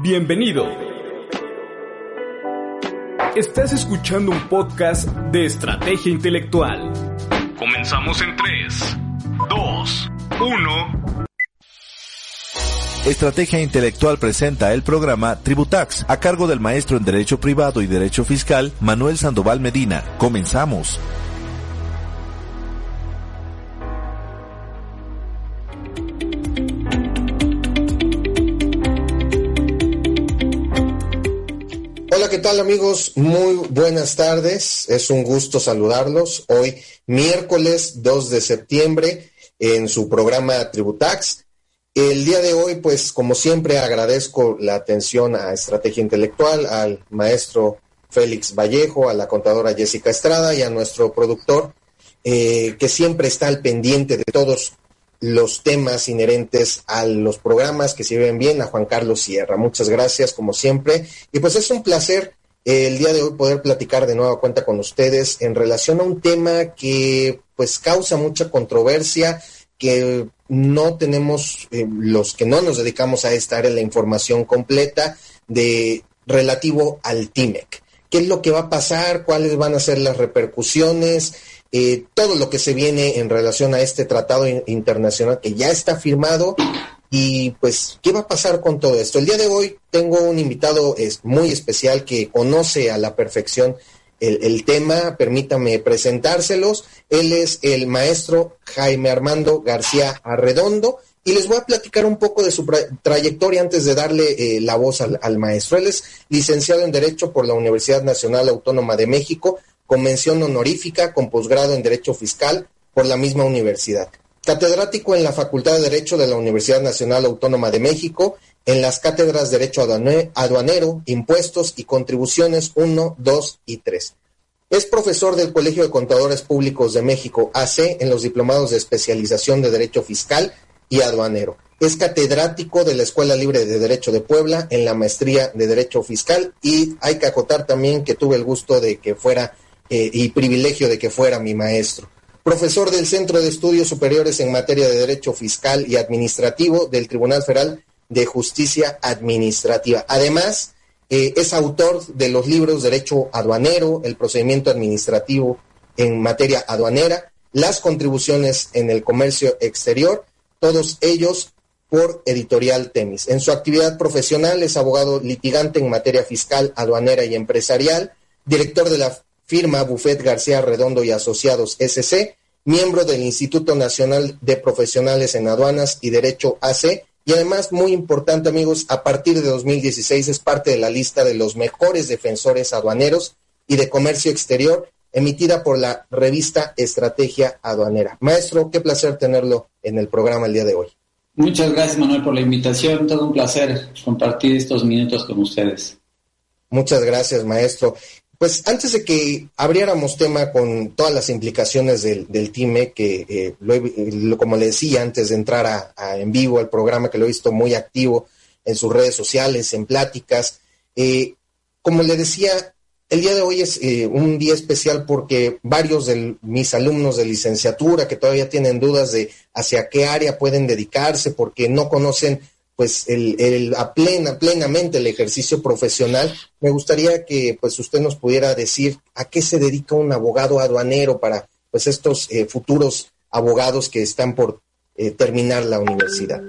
Bienvenido. Estás escuchando un podcast de estrategia intelectual. Comenzamos en 3, 2, 1. Estrategia Intelectual presenta el programa Tributax a cargo del maestro en Derecho Privado y Derecho Fiscal Manuel Sandoval Medina. Comenzamos. ¿Qué tal amigos? Muy buenas tardes. Es un gusto saludarlos. Hoy, miércoles 2 de septiembre, en su programa Tributax. El día de hoy, pues como siempre, agradezco la atención a Estrategia Intelectual, al maestro Félix Vallejo, a la contadora Jessica Estrada y a nuestro productor, eh, que siempre está al pendiente de todos los temas inherentes a los programas que se ven bien, a Juan Carlos Sierra. Muchas gracias, como siempre. Y pues es un placer eh, el día de hoy poder platicar de nueva cuenta con ustedes en relación a un tema que pues causa mucha controversia, que no tenemos, eh, los que no nos dedicamos a esta área, la información completa de relativo al TIMEC. ¿Qué es lo que va a pasar? ¿Cuáles van a ser las repercusiones? Eh, todo lo que se viene en relación a este tratado internacional que ya está firmado y pues, ¿qué va a pasar con todo esto? El día de hoy tengo un invitado es, muy especial que conoce a la perfección el, tema, permítame presentárselos. Él es el maestro Jaime Armando García Arredondo y les voy a platicar un poco de su trayectoria antes de darle eh, la voz al, al, maestro. Él es licenciado en Derecho por la Universidad Nacional Autónoma de México, con mención honorífica con posgrado en Derecho Fiscal por la misma universidad. Catedrático en la Facultad de Derecho de la Universidad Nacional Autónoma de México en las cátedras Derecho Aduanero, Impuestos y Contribuciones 1, 2 y 3. Es profesor del Colegio de Contadores Públicos de México, AC, en los diplomados de especialización de Derecho Fiscal y Aduanero. Es catedrático de la Escuela Libre de Derecho de Puebla en la maestría de Derecho Fiscal y hay que acotar también que tuve el gusto de que fuera eh, y privilegio de que fuera mi maestro. Profesor del Centro de Estudios Superiores en materia de Derecho Fiscal y Administrativo del Tribunal Federal de Justicia Administrativa. Además, eh, es autor de los libros Derecho Aduanero, el procedimiento administrativo en materia aduanera, las contribuciones en el comercio exterior, todos ellos por Editorial Temis. En su actividad profesional es abogado litigante en materia fiscal, aduanera y empresarial, director de la firma Buffet García Redondo y Asociados SC, miembro del Instituto Nacional de Profesionales en Aduanas y Derecho AC, y además, muy importante amigos, a partir de 2016 es parte de la lista de los mejores defensores aduaneros y de comercio exterior, emitida por la revista Estrategia Aduanera. Maestro, qué placer tenerlo en el programa el día de hoy. Muchas gracias, Manuel, por la invitación. Todo un placer compartir estos minutos con ustedes. Muchas gracias, maestro. Pues antes de que abriéramos tema con todas las implicaciones del, del TIME, que eh, lo, como le decía antes de entrar a, en vivo al programa, que lo he visto muy activo en sus redes sociales, en pláticas, eh, como le decía, el día de hoy es eh, un día especial porque varios de mis alumnos de licenciatura que todavía tienen dudas de hacia qué área pueden dedicarse porque no conocen pues el, el, a plena, plenamente el ejercicio profesional, me gustaría que pues usted nos pudiera decir a qué se dedica un abogado aduanero para pues estos eh, futuros abogados que están por eh, terminar la universidad.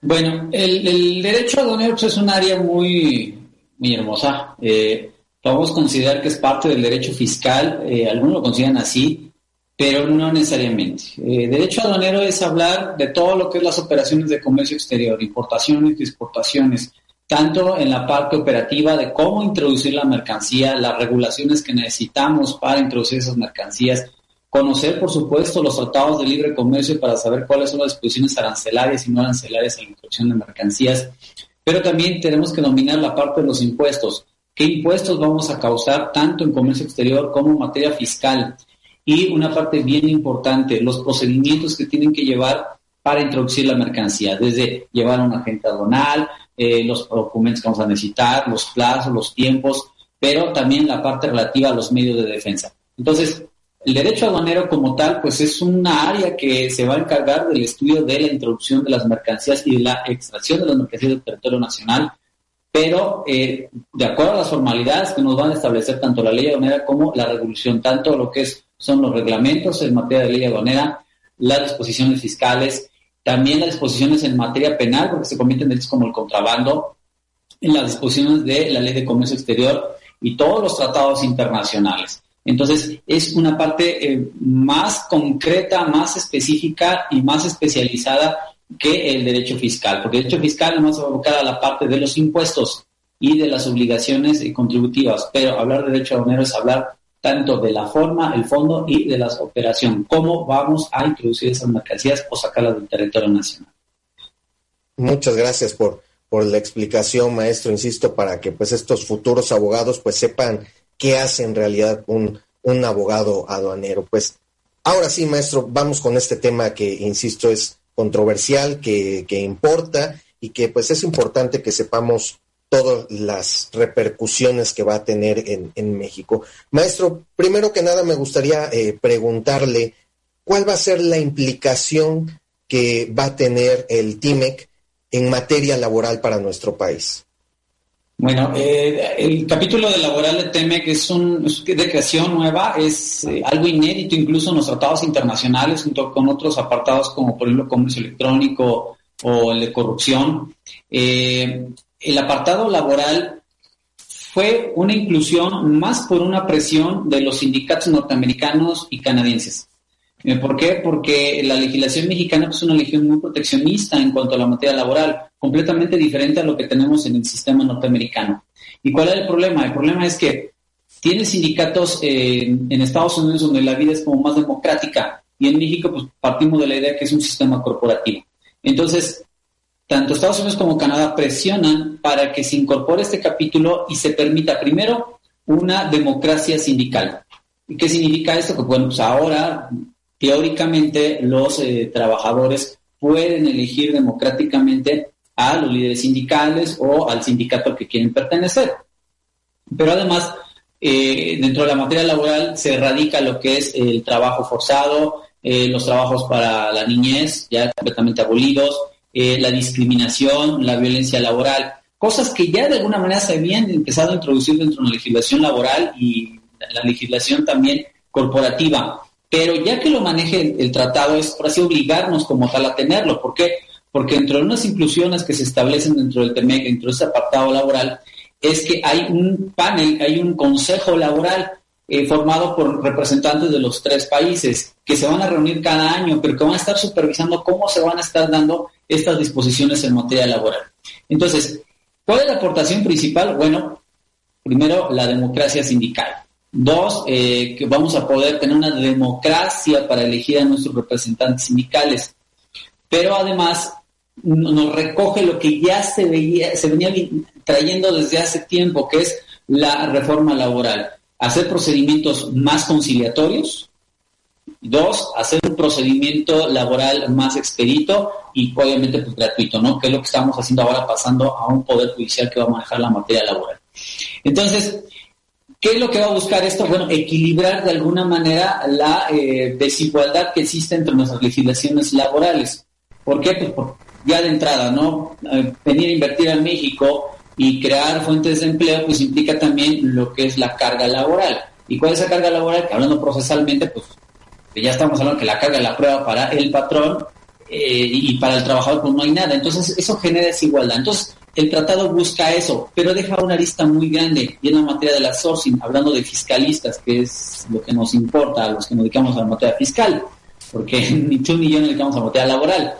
Bueno, el, derecho aduanero pues, es un área muy, muy hermosa. Eh, podemos considerar que es parte del derecho fiscal, eh, algunos lo consideran así, pero no necesariamente. Eh, derecho aduanero es hablar de todo lo que es las operaciones de comercio exterior, importaciones y exportaciones, tanto en la parte operativa de cómo introducir la mercancía, las regulaciones que necesitamos para introducir esas mercancías, conocer, por supuesto, los tratados de libre comercio para saber cuáles son las disposiciones arancelarias y no arancelarias en la introducción de mercancías, pero también tenemos que dominar la parte de los impuestos. ¿Qué impuestos vamos a causar tanto en comercio exterior como en materia fiscal? Y una parte bien importante, los procedimientos que tienen que llevar para introducir la mercancía, desde llevar un agente aduanal, eh, los documentos que vamos a necesitar, los plazos, los tiempos, pero también la parte relativa a los medios de defensa. Entonces, el derecho aduanero como tal, pues es una área que se va a encargar del estudio de la introducción de las mercancías y de la extracción de las mercancías del territorio nacional, pero eh, de acuerdo a las formalidades que nos van a establecer tanto la ley aduanera como la regulación, tanto lo que es, son los reglamentos en materia de ley aduanera, las disposiciones fiscales, también las disposiciones en materia penal, porque se cometen delitos como el contrabando, en las disposiciones de la ley de comercio exterior y todos los tratados internacionales. Entonces, es una parte eh, más concreta, más específica y más especializada que el derecho fiscal, porque el derecho fiscal no se va a abocar a la parte de los impuestos y de las obligaciones contributivas, pero hablar de derecho aduanero es hablar tanto de la forma, el fondo y de las operaciones, cómo vamos a introducir esas mercancías o sacarlas del territorio nacional. Muchas gracias por, por la explicación, maestro, insisto, para que pues estos futuros abogados pues sepan qué hace en realidad un, un abogado aduanero. Pues ahora sí, maestro, vamos con este tema que, insisto, es controversial, que, que importa y que pues es importante que sepamos todas las repercusiones que va a tener en, en México. Maestro, primero que nada me gustaría eh, preguntarle cuál va a ser la implicación que va a tener el TIMEC en materia laboral para nuestro país. Bueno, eh, el capítulo de laboral de TEMEC es, un, de creación nueva, es eh, algo inédito incluso en los tratados internacionales, junto con otros apartados como por ejemplo comercio electrónico o el de corrupción. Eh, el apartado laboral fue una inclusión más por una presión de los sindicatos norteamericanos y canadienses. ¿Por qué? Porque la legislación mexicana es una legislación muy proteccionista en cuanto a la materia laboral completamente diferente a lo que tenemos en el sistema norteamericano. ¿Y cuál es el problema? El problema es que tiene sindicatos en Estados Unidos donde la vida es como más democrática y en México pues partimos de la idea que es un sistema corporativo. Entonces, tanto Estados Unidos como Canadá presionan para que se incorpore este capítulo y se permita primero una democracia sindical. ¿Y qué significa esto? Que bueno, pues ahora teóricamente los eh, trabajadores pueden elegir democráticamente a los líderes sindicales o al sindicato al que quieren pertenecer. Pero además, eh, dentro de la materia laboral se erradica lo que es el trabajo forzado, eh, los trabajos para la niñez, ya completamente abolidos, eh, la discriminación, la violencia laboral, cosas que ya de alguna manera se habían empezado a introducir dentro de la legislación laboral y la legislación también corporativa. Pero ya que lo maneje el, tratado es así obligarnos como tal a tenerlo. ¿Por qué? porque entre unas inclusiones que se establecen dentro del TEMEC, dentro de ese apartado laboral, es que hay un panel, hay un consejo laboral eh, formado por representantes de los tres países que se van a reunir cada año, pero que van a estar supervisando cómo se van a estar dando estas disposiciones en materia laboral. Entonces, ¿cuál es la aportación principal? Bueno, primero, la democracia sindical. Dos, eh, que vamos a poder tener una democracia para elegir a nuestros representantes sindicales. Pero además nos recoge lo que ya se veía, se venía trayendo desde hace tiempo, que es la reforma laboral. Hacer procedimientos más conciliatorios. Dos, hacer un procedimiento laboral más expedito y obviamente pues, gratuito, ¿no? Que es lo que estamos haciendo ahora pasando a un poder judicial que va a manejar la materia laboral. Entonces, ¿Qué es lo que va a buscar esto? Bueno, equilibrar de alguna manera la eh, desigualdad que existe entre nuestras legislaciones laborales. ¿Por qué? Pues porque ya de entrada, ¿no? Eh, venir a invertir en México y crear fuentes de empleo, pues implica también lo que es la carga laboral. ¿Y cuál es esa carga laboral? Hablando procesalmente, pues ya estamos hablando que la carga la prueba para el patrón eh, y para el trabajador pues no hay nada. Entonces eso genera desigualdad. Entonces el tratado busca eso, pero deja una lista muy grande y en la materia de la sourcing, hablando de fiscalistas, que es lo que nos importa a los que nos dedicamos a la materia fiscal, porque ni tú ni yo nos dedicamos a la materia laboral.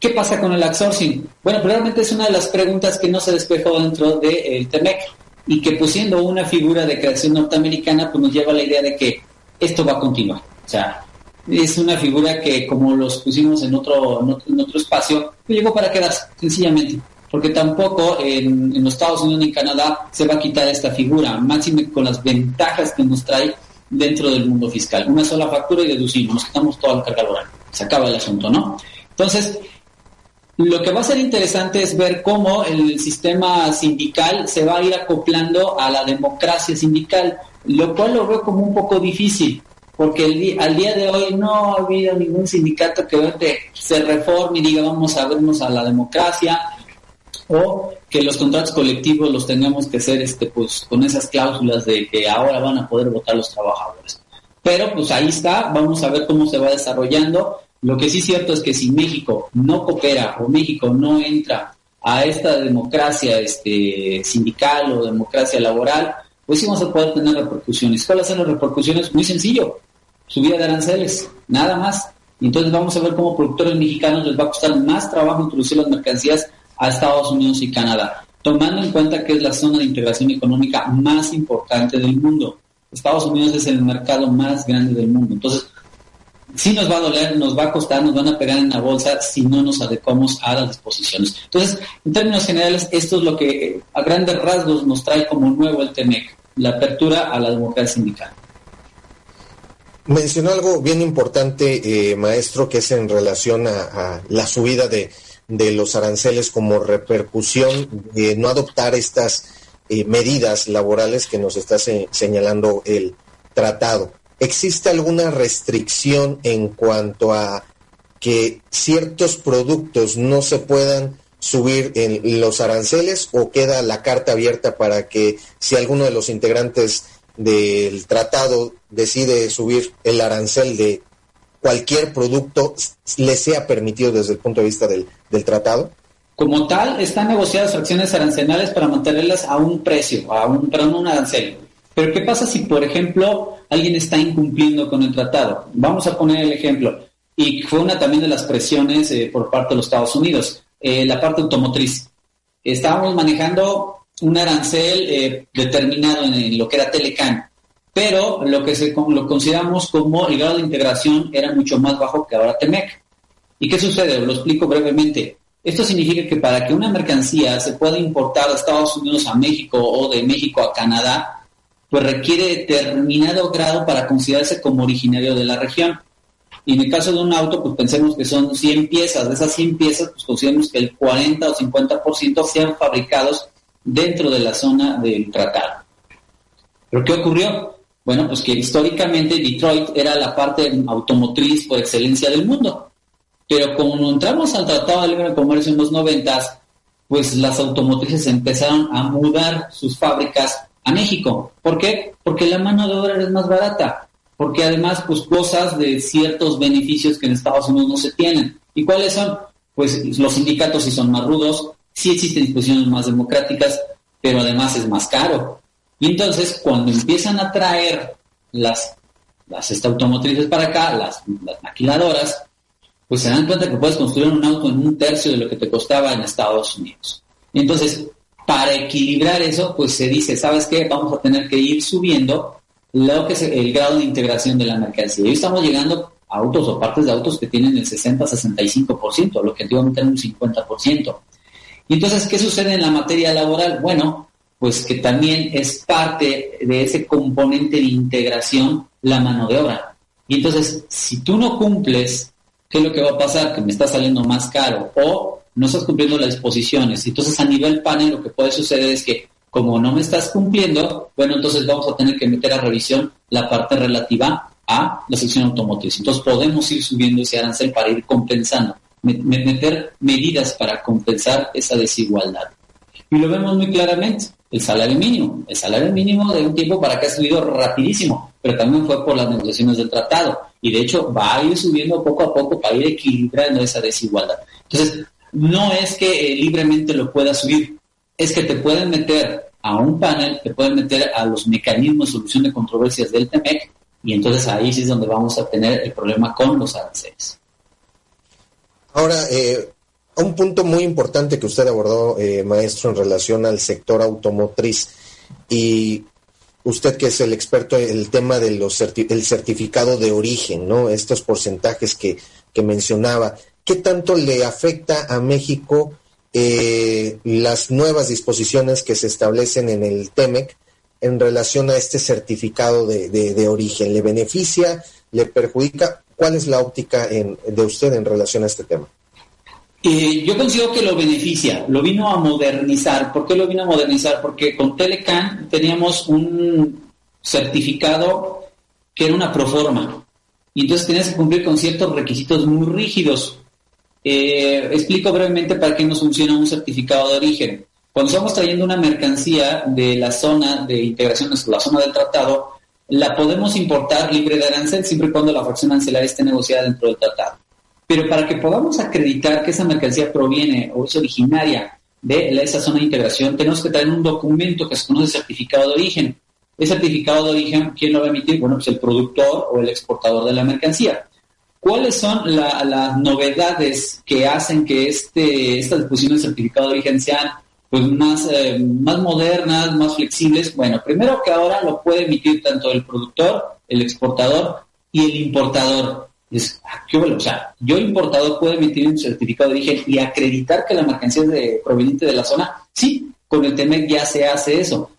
¿Qué pasa con el outsourcing? Bueno, probablemente es una de las preguntas que no se despejó dentro del TEMEC y que pusiendo una figura de creación norteamericana pues nos lleva a la idea de que esto va a continuar. Sea, es una figura que como los pusimos en otro, en otro, espacio, pues llegó para quedarse, sencillamente. Porque tampoco en, en, los Estados Unidos ni en Canadá se va a quitar esta figura, máxime con las ventajas que nos trae dentro del mundo fiscal. Una sola factura y deducimos, nos quitamos toda la carga laboral. Se acaba el asunto, ¿no? Entonces, lo que va a ser interesante es ver cómo el sistema sindical se va a ir acoplando a la democracia sindical, lo cual lo veo como un poco difícil. Porque al día de hoy no ha habido ningún sindicato que se reforme y diga vamos a vernos a la democracia o que los contratos colectivos los tengamos que hacer este pues con esas cláusulas de que ahora van a poder votar los trabajadores. Pero pues ahí está, vamos a ver cómo se va desarrollando. Lo que sí es cierto es que si México no coopera o México no entra a esta democracia este, sindical o democracia laboral, pues sí vamos a poder tener repercusiones. ¿Cuáles son las repercusiones? Muy sencillo subida de aranceles, nada más. Entonces vamos a ver cómo productores mexicanos les va a costar más trabajo introducir las mercancías a Estados Unidos y Canadá, tomando en cuenta que es la zona de integración económica más importante del mundo. Estados Unidos es el mercado más grande del mundo. Entonces, sí nos va a doler, nos va a costar, nos van a pegar en la bolsa si no nos adecuamos a las disposiciones. Entonces, en términos generales, esto es lo que eh, a grandes rasgos nos trae como nuevo el TEMEC, la apertura a la democracia sindical. Mencionó algo bien importante, eh, maestro, que es en relación a, la subida de, los aranceles como repercusión de no adoptar estas eh, medidas laborales que nos está señalando el tratado. ¿Existe alguna restricción en cuanto a que ciertos productos no se puedan subir en los aranceles o queda la carta abierta para que si alguno de los integrantes del tratado decide subir el arancel de cualquier producto, le sea permitido desde el punto de vista del, tratado? Como tal, están negociadas acciones arancelales para mantenerlas a un precio, a un, perdón, un arancel. Pero ¿qué pasa si, por ejemplo, alguien está incumpliendo con el tratado? Vamos a poner el ejemplo. Y fue una también de las presiones eh, por parte de los Estados Unidos, eh, la parte automotriz. Estábamos manejando un arancel eh, determinado en, lo que era Telecan, pero lo que se, lo consideramos como el grado de integración era mucho más bajo que ahora Temec. ¿Y qué sucede? Lo explico brevemente. Esto significa que para que una mercancía se pueda importar de Estados Unidos a México o de México a Canadá, pues requiere determinado grado para considerarse como originario de la región. Y en el caso de un auto, pues pensemos que son 100 piezas. De esas 100 piezas, pues consideramos que el 40 o 50% sean fabricados dentro de la zona del tratado. ¿Pero qué ocurrió? Bueno, pues que históricamente Detroit era la parte automotriz por excelencia del mundo. Pero como entramos al Tratado de Libre Comercio en los noventas, pues las automotrices empezaron a mudar sus fábricas a México. ¿Por qué? Porque la mano de obra es más barata. Porque además, pues cosas de ciertos beneficios que en Estados Unidos no se tienen. ¿Y cuáles son? Pues los sindicatos sí son más rudos, sí existen disposiciones más democráticas, pero además es más caro. Y entonces, cuando empiezan a traer las, las automotrices para acá, las, maquiladoras, pues se dan cuenta que puedes construir un auto en un tercio de lo que te costaba en Estados Unidos. entonces, para equilibrar eso, pues se dice, ¿sabes qué? Vamos a tener que ir subiendo lo que es el grado de integración de la mercancía. Y estamos llegando a autos o partes de autos que tienen el 60-65%, lo que antiguamente era un 50%. Y entonces, ¿qué sucede en la materia laboral? Bueno, pues que también es parte de ese componente de integración la mano de obra. Y entonces, si tú no cumples, ¿qué es lo que va a pasar? Que me está saliendo más caro o no estás cumpliendo las disposiciones. Entonces, a nivel panel, lo que puede suceder es que como no me estás cumpliendo, bueno, entonces vamos a tener que meter a revisión la parte relativa a la sección automotriz. Entonces podemos ir subiendo ese arancel para ir compensando meter medidas para compensar esa desigualdad. Y lo vemos muy claramente, el salario mínimo. El salario mínimo de un tiempo para que ha subido rapidísimo, pero también fue por las negociaciones del tratado. Y de hecho va a ir subiendo poco a poco para ir equilibrando esa desigualdad. Entonces, no es que eh, libremente lo pueda subir, es que te pueden meter a un panel, te pueden meter a los mecanismos de solución de controversias del TEMEC, y entonces ahí sí es donde vamos a tener el problema con los aranceles. Ahora, eh, un punto muy importante que usted abordó, eh, maestro, en relación al sector automotriz y usted que es el experto en el tema del el certificado de origen, ¿no? Estos porcentajes que, que mencionaba, ¿qué tanto le afecta a México eh, las nuevas disposiciones que se establecen en el TEMEC en relación a este certificado de, de, origen? ¿Le beneficia? ¿Le perjudica? ¿Cuál es la óptica de usted en relación a este tema? Eh, yo considero que lo beneficia, lo vino a modernizar. ¿Por qué lo vino a modernizar? Porque con Telecan teníamos un certificado que era una proforma. Y entonces tenías que cumplir con ciertos requisitos muy rígidos. Eh, explico brevemente para qué nos funciona un certificado de origen. Cuando estamos trayendo una mercancía de la zona de integración, la zona del tratado, la podemos importar libre de arancel siempre y cuando la fracción arancelaria esté negociada dentro del tratado. Pero para que podamos acreditar que esa mercancía proviene o es originaria de esa zona de integración, tenemos que traer un documento que se conoce certificado de origen. El certificado de origen, ¿quién lo va a emitir? Bueno, pues el productor o el exportador de la mercancía. ¿Cuáles son las novedades que hacen que este, esta disposición del certificado de origen sean pues, más, eh, más modernas, más flexibles? Bueno, primero que ahora lo puede emitir tanto el productor, el exportador y el importador. Es, ah, ¿qué O sea, yo importador puedo emitir un certificado de origen y acreditar que la mercancía es de, proveniente de la zona. Sí, con el TEMEC ya se hace eso.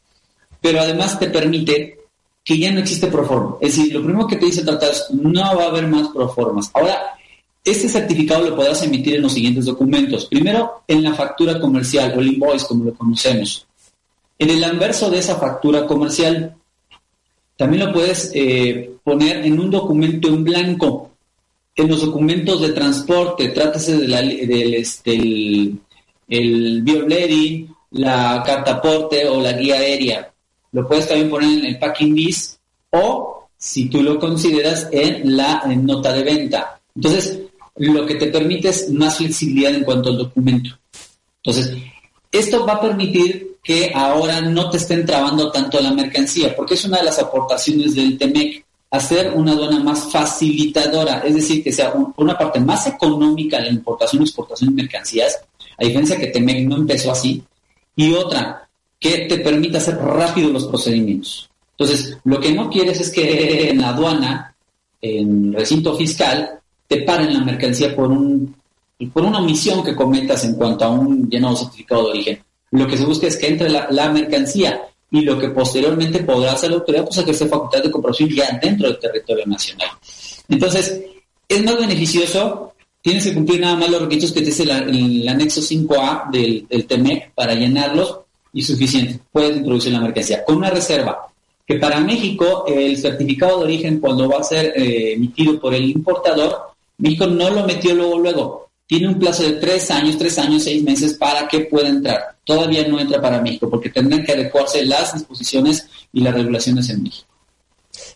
Pero además te permite que ya no existe proforma. Es decir, lo primero que te dice el tratado es no va a haber más proformas. Ahora, este certificado lo podrás emitir en los siguientes documentos. Primero, en la factura comercial o el invoice, como lo conocemos. En el anverso de esa factura comercial, también lo puedes eh, poner en un documento en blanco en los documentos de transporte, trátese de la, del este, el, la o la guía aérea. Lo puedes también poner en el packing list o, si tú lo consideras, en la nota de venta. Entonces, lo que te permite es más flexibilidad en cuanto al documento. Entonces, esto va a permitir que ahora no te estén trabando tanto la mercancía, porque es una de las aportaciones del TEMEC hacer una aduana más facilitadora, es decir, que sea una parte más económica la importación exportación de mercancías, a diferencia que Temec no empezó así, y otra, que te permita hacer rápido los procedimientos. Entonces, lo que no quieres es que en la aduana, en recinto fiscal, te paren la mercancía por un por una omisión que cometas en cuanto a un llenado certificado de origen. Lo que se busca es que entre la, mercancía y lo que posteriormente podrá hacer la autoridad, pues ejercer facultad de comprobación ya dentro del territorio nacional. Entonces, es más beneficioso, tienes que cumplir nada más los requisitos que te dice el, anexo 5A del, del, TEMEC para llenarlos y suficiente. Puedes introducir la mercancía con una reserva que para México el certificado de origen cuando va a ser eh, emitido por el importador, México no lo metió luego luego, tiene un plazo de tres años, tres años, seis meses para que pueda entrar. Todavía no entra para México porque tendrán que adecuarse las disposiciones y las regulaciones en México.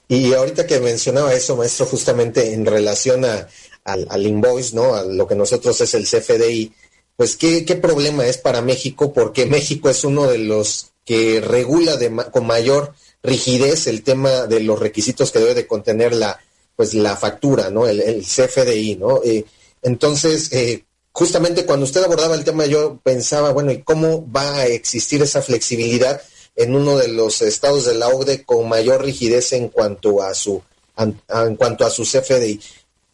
Y ahorita que mencionaba eso, maestro, justamente en relación a, al, invoice, ¿no? A lo que nosotros es el CFDI, pues ¿qué, qué problema es para México, porque México es uno de los que regula de, con mayor rigidez el tema de los requisitos que debe de contener la, pues la factura, ¿no? El, CFDI, ¿no? Eh, entonces, eh, justamente cuando usted abordaba el tema, yo pensaba, bueno, ¿y cómo va a existir esa flexibilidad en uno de los estados de la OCDE con mayor rigidez en cuanto a su, en cuanto a su CFDI?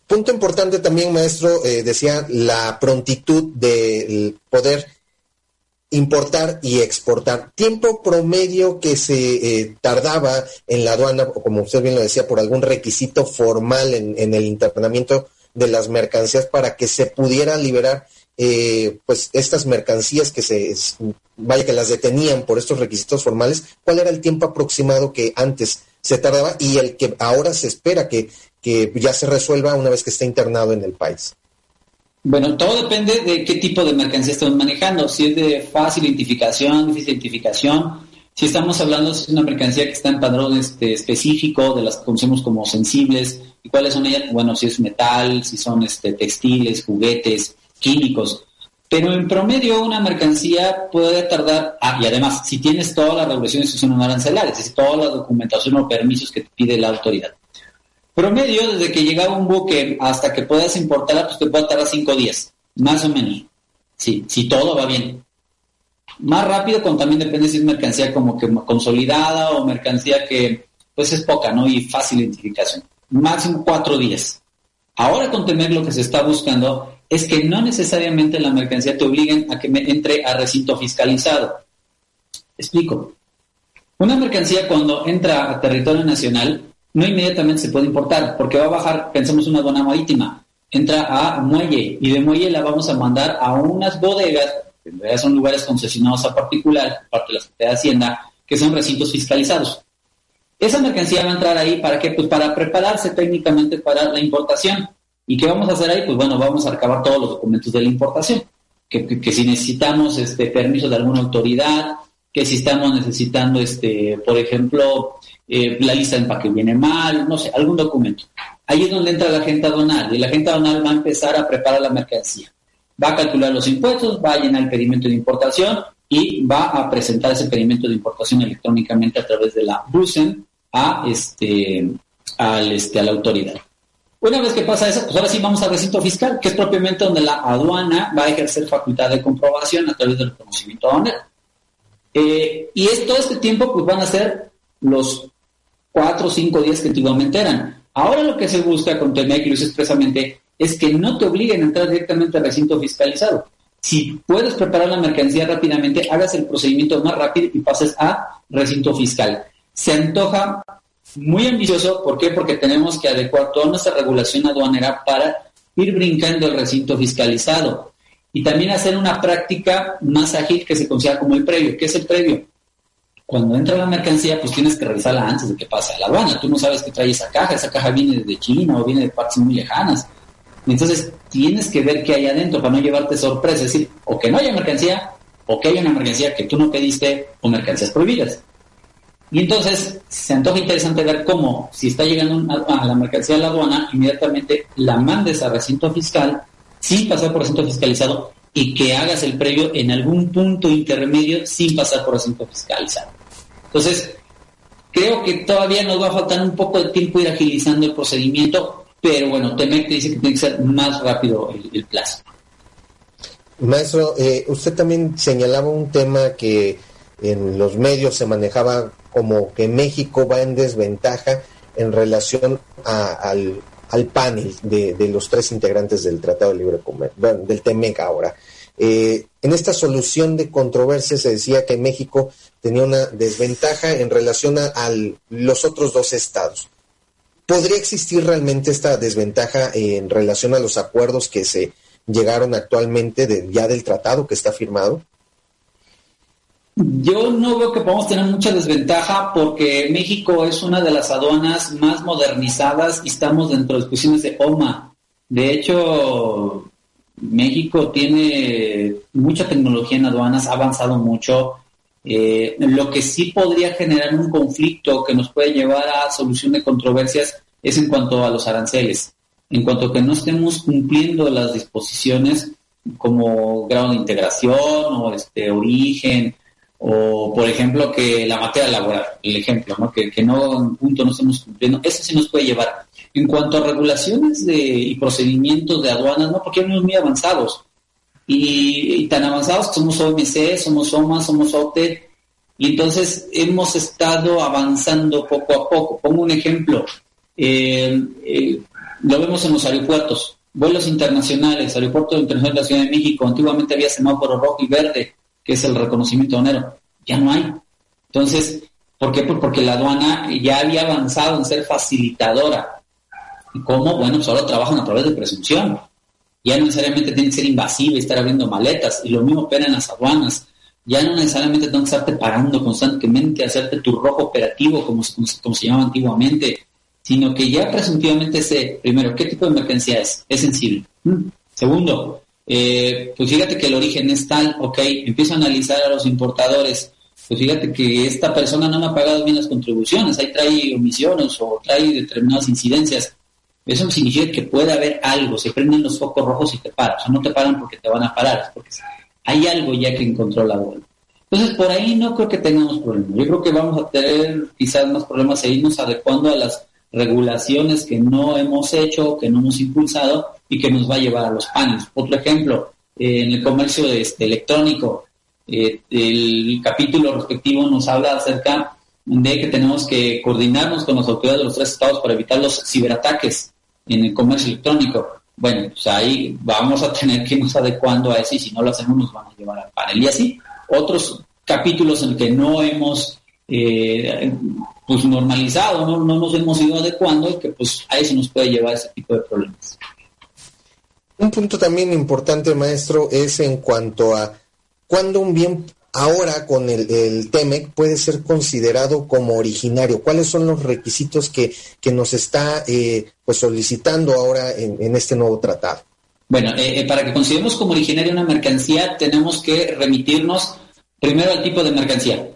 Punto importante también, maestro, eh, decía la prontitud de poder importar y exportar. Tiempo promedio que se eh, tardaba en la aduana, o como usted bien lo decía, por algún requisito formal en, en el internamiento de las mercancías para que se pudiera liberar eh, pues estas mercancías que se vaya que las detenían por estos requisitos formales, cuál era el tiempo aproximado que antes se tardaba y el que ahora se espera que, que ya se resuelva una vez que esté internado en el país. Bueno, todo depende de qué tipo de mercancía estamos manejando. Si es de fácil identificación, difícil identificación, si estamos hablando de una mercancía que está en padrón este, específico, de las que conocemos como sensibles, ¿y cuáles son ellas? Bueno, si es metal, si son este, textiles, juguetes, químicos. Pero en promedio una mercancía puede tardar, ah, y además, si tienes todas las regulaciones que son arancelarias, es toda la documentación o permisos que te pide la autoridad. Promedio, desde que llegaba un buque hasta que puedas importarla, pues te puede tardar cinco días, más o menos. Sí, si todo va bien. Más rápido, con también depende si es mercancía como que consolidada o mercancía que pues es poca, ¿no? Y fácil identificación. Máximo cuatro días. Ahora con tener lo que se está buscando es que no necesariamente la mercancía te obliguen a que me entre a recinto fiscalizado. Explico. Una mercancía cuando entra a territorio nacional no inmediatamente se puede importar porque va a bajar, pensemos una aduana marítima, entra a muelle y de muelle la vamos a mandar a unas bodegas en realidad son lugares concesionados a particular, parte de la Secretaría de Hacienda, que son recintos fiscalizados. Esa mercancía va a entrar ahí para qué? Pues para prepararse técnicamente para la importación. ¿Y qué vamos a hacer ahí? Pues bueno, vamos a recabar todos los documentos de la importación. Que, si necesitamos este permiso de alguna autoridad, que si estamos necesitando, este, por ejemplo, eh, la lista de empaque viene mal, no sé, algún documento. Ahí es donde entra la agente aduanal y la agente aduanal va a empezar a preparar la mercancía. Va a calcular los impuestos, va a llenar el pedimento de importación y va a presentar ese pedimento de importación electrónicamente a través de la BUSEN a, este, al, este, a la autoridad. Una vez que pasa eso, pues ahora sí vamos al recinto fiscal, que es propiamente donde la aduana va a ejercer facultad de comprobación a través del conocimiento aduanero. Eh, y es, todo este tiempo pues van a ser los cuatro o cinco días que antiguamente eran. Ahora lo que se busca con TEMEC, expresamente, es que no te obliguen a entrar directamente al recinto fiscalizado. Si puedes preparar la mercancía rápidamente, hagas el procedimiento más rápido y pases a recinto fiscal. Se antoja muy ambicioso, ¿por qué? Porque tenemos que adecuar toda nuestra regulación aduanera para ir brincando el recinto fiscalizado y también hacer una práctica más ágil que se considera como el previo. ¿Qué es el previo? Cuando entra la mercancía, pues tienes que revisarla antes de que pase a la aduana. Tú no sabes que trae esa caja, esa caja viene de China o viene de partes muy lejanas. Entonces, tienes que ver qué hay adentro para no llevarte sorpresa. Es decir, o que no haya mercancía, o que haya una mercancía que tú no pediste, o mercancías prohibidas. Y entonces se antoja interesante ver cómo, si está llegando a, la mercancía a la aduana, inmediatamente la mandes a recinto fiscal sin pasar por recinto fiscalizado y que hagas el previo en algún punto intermedio sin pasar por recinto fiscalizado. Entonces, creo que todavía nos va a faltar un poco de tiempo ir agilizando el procedimiento, pero bueno, Temec dice que tiene que ser más rápido el, plazo. Maestro, eh, usted también señalaba un tema que en los medios se manejaba como que México va en desventaja en relación al, panel de, los tres integrantes del Tratado de Libre Comercio, bueno, del TEMEC ahora. Eh, en esta solución de controversia se decía que México tenía una desventaja en relación a, los otros dos estados. ¿Podría existir realmente esta desventaja en relación a los acuerdos que se llegaron actualmente ya del tratado que está firmado? Yo no veo que podamos tener mucha desventaja porque México es una de las aduanas más modernizadas y estamos dentro de discusiones de OMA. De hecho, México tiene mucha tecnología en aduanas, ha avanzado mucho. Eh, lo que sí podría generar un conflicto que nos puede llevar a solución de controversias es en cuanto a los aranceles. En cuanto a que no estemos cumpliendo las disposiciones como grado de integración o este origen o por ejemplo que la materia laboral, el ejemplo, ¿no? Que, que no en punto no estamos cumpliendo, eso sí nos puede llevar. En cuanto a regulaciones de, y procedimientos de aduanas, no, porque somos muy avanzados. Y, tan avanzados que somos OMC, somos OMA, somos OTE, y entonces hemos estado avanzando poco a poco. Pongo un ejemplo, eh, eh, lo vemos en los aeropuertos, vuelos internacionales, aeropuerto internacional de la Ciudad de México, antiguamente había semáforo rojo y verde, que es el reconocimiento aduanero. Ya no hay. Entonces, ¿por qué? Pues porque la aduana ya había avanzado en ser facilitadora. ¿Y cómo? Bueno, pues ahora trabajan a través de presunción. Ya no necesariamente tiene que ser invasiva y estar abriendo maletas. Y lo mismo opera en las aduanas. Ya no necesariamente tengo que estarte parando constantemente, hacerte tu rojo operativo, como, como se llamaba antiguamente, sino que ya presuntivamente sé, primero, qué tipo de mercancía es. Es sensible. Mm. Segundo, eh, pues fíjate que el origen es tal, ok, empiezo a analizar a los importadores, pues fíjate que esta persona no me ha pagado bien las contribuciones, ahí trae omisiones o trae determinadas incidencias. Eso significa que puede haber algo, se prenden los focos rojos y te paran, o sea, no te paran porque te van a parar, porque hay algo ya que encontró la bola. Entonces, por ahí no creo que tengamos problemas. Yo creo que vamos a tener quizás más problemas a irnos adecuando a las regulaciones que no hemos hecho, que no hemos impulsado y que nos va a llevar a los paneles. Otro ejemplo, eh, en el comercio este, electrónico, eh, el capítulo respectivo nos habla acerca de que tenemos que coordinarnos con las autoridades de los tres estados para evitar los ciberataques en el comercio electrónico. Bueno, pues ahí vamos a tener que irnos adecuando a eso y si no lo hacemos nos van a llevar al panel. Y así, otros capítulos en que no hemos eh, pues normalizado, ¿no? no nos hemos ido adecuando y que pues a eso nos puede llevar ese tipo de problemas. Un punto también importante, maestro, es en cuanto a cuando un bien ahora con el, el, TEMEC puede ser considerado como originario? ¿Cuáles son los requisitos que, que nos está eh, pues solicitando ahora en, en, este nuevo tratado? Bueno, eh, eh, para que consideremos como originaria una mercancía, tenemos que remitirnos primero al tipo de mercancía.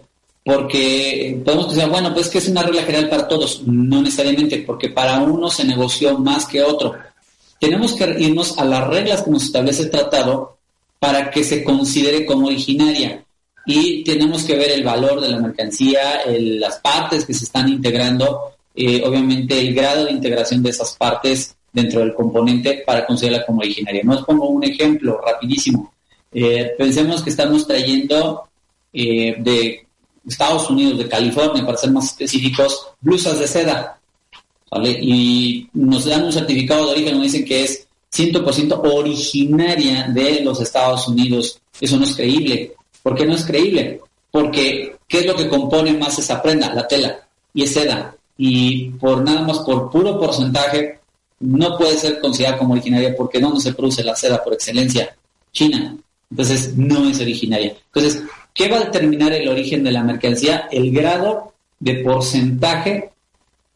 Porque podemos decir, bueno, pues que es una regla general para todos. No necesariamente, porque para uno se negoció más que otro. Tenemos que irnos a las reglas que nos establece el tratado para que se considere como originaria y tenemos que ver el valor de la mercancía, las partes que se están integrando, eh, obviamente el grado de integración de esas partes dentro del componente para considerarla como originaria. No os pongo un ejemplo rapidísimo. Eh, pensemos que estamos trayendo eh, de Estados Unidos, de California, para ser más específicos, blusas de seda. Y nos dan un certificado de origen, nos dicen que es 100% originaria de los Estados Unidos. Eso no es creíble. ¿Por qué no es creíble? Porque, ¿qué es lo que compone más esa prenda? La tela. Y es seda. Y por nada más, por puro porcentaje, no puede ser considerada como originaria porque ¿dónde se produce la seda por excelencia? China. Entonces, no es originaria. Entonces, ¿qué va a determinar el origen de la mercancía? El grado de porcentaje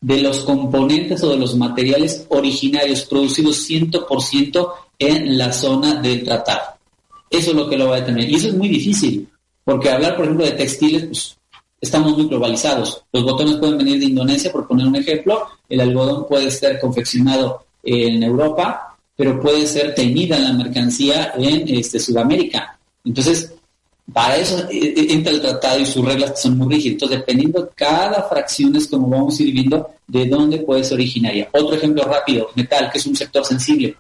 de los componentes o de los materiales originarios producidos 100% en la zona del tratado. Eso es lo que lo va a determinar. Y eso es muy difícil, porque hablar, por ejemplo, de textiles, pues estamos muy globalizados. Los botones pueden venir de Indonesia, por poner un ejemplo, el algodón puede ser confeccionado en Europa, pero puede ser teñida la mercancía en este, Sudamérica. Entonces, para eso eh, eh, entra el tratado y sus reglas son muy rígidas. Entonces, dependiendo de cada fracción es como vamos a ir viendo de dónde puede ser originaria. Otro ejemplo rápido, metal, que es un sector sensible.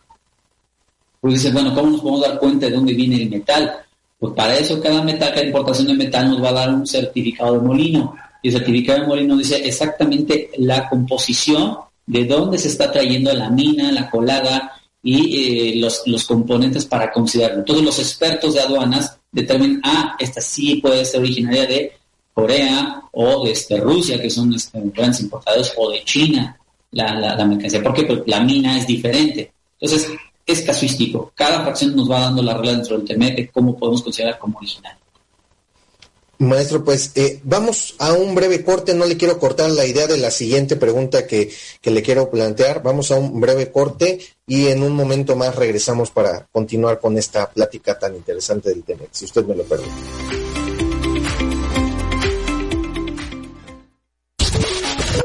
Pues dices, bueno, ¿cómo nos podemos dar cuenta de dónde viene el metal? Pues para eso cada metal, cada importación de metal nos va a dar un certificado de molino. Y el certificado de molino dice exactamente la composición de dónde se está trayendo la mina, la colada y eh, los, los componentes para considerarlo. Todos los expertos de aduanas determinan, ah, esta sí puede ser originaria de Corea o de este, Rusia, que son este, grandes importadores, o de China, la, la, la mercancía. ¿Por qué? Porque la mina es diferente. Entonces, es casuístico. Cada fracción nos va dando la regla dentro del TME de cómo podemos considerar como original. Maestro, pues eh, vamos a un breve corte. No le quiero cortar la idea de la siguiente pregunta que, que, le quiero plantear. Vamos a un breve corte y en un momento más regresamos para continuar con esta plática tan interesante del TEMEC, si usted me lo permite.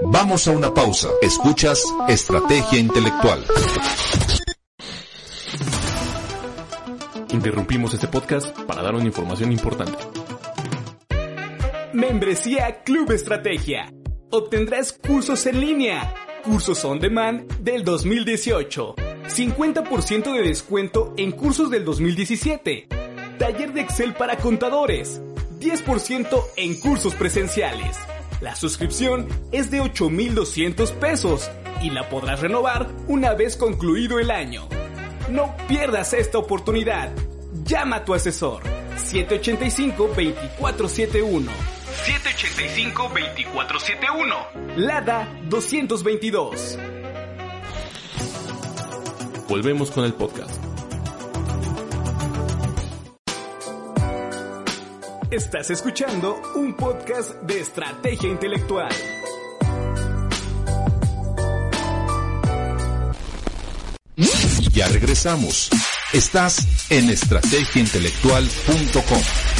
Vamos a una pausa. Escuchas Estrategia Intelectual. Interrumpimos este podcast para dar una información importante. Membresía Club Estrategia. Obtendrás cursos en línea, cursos on demand del 2018, 50% de descuento en cursos del 2017, taller de Excel para contadores, 10% en cursos presenciales. La suscripción es de 8.200 pesos y la podrás renovar una vez concluido el año. No pierdas esta oportunidad. Llama a tu asesor 785-2471. 785-2471. Lada 222. Volvemos con el podcast. Estás escuchando un podcast de estrategia intelectual. Ya regresamos. Estás en estrategiaintelectual.com.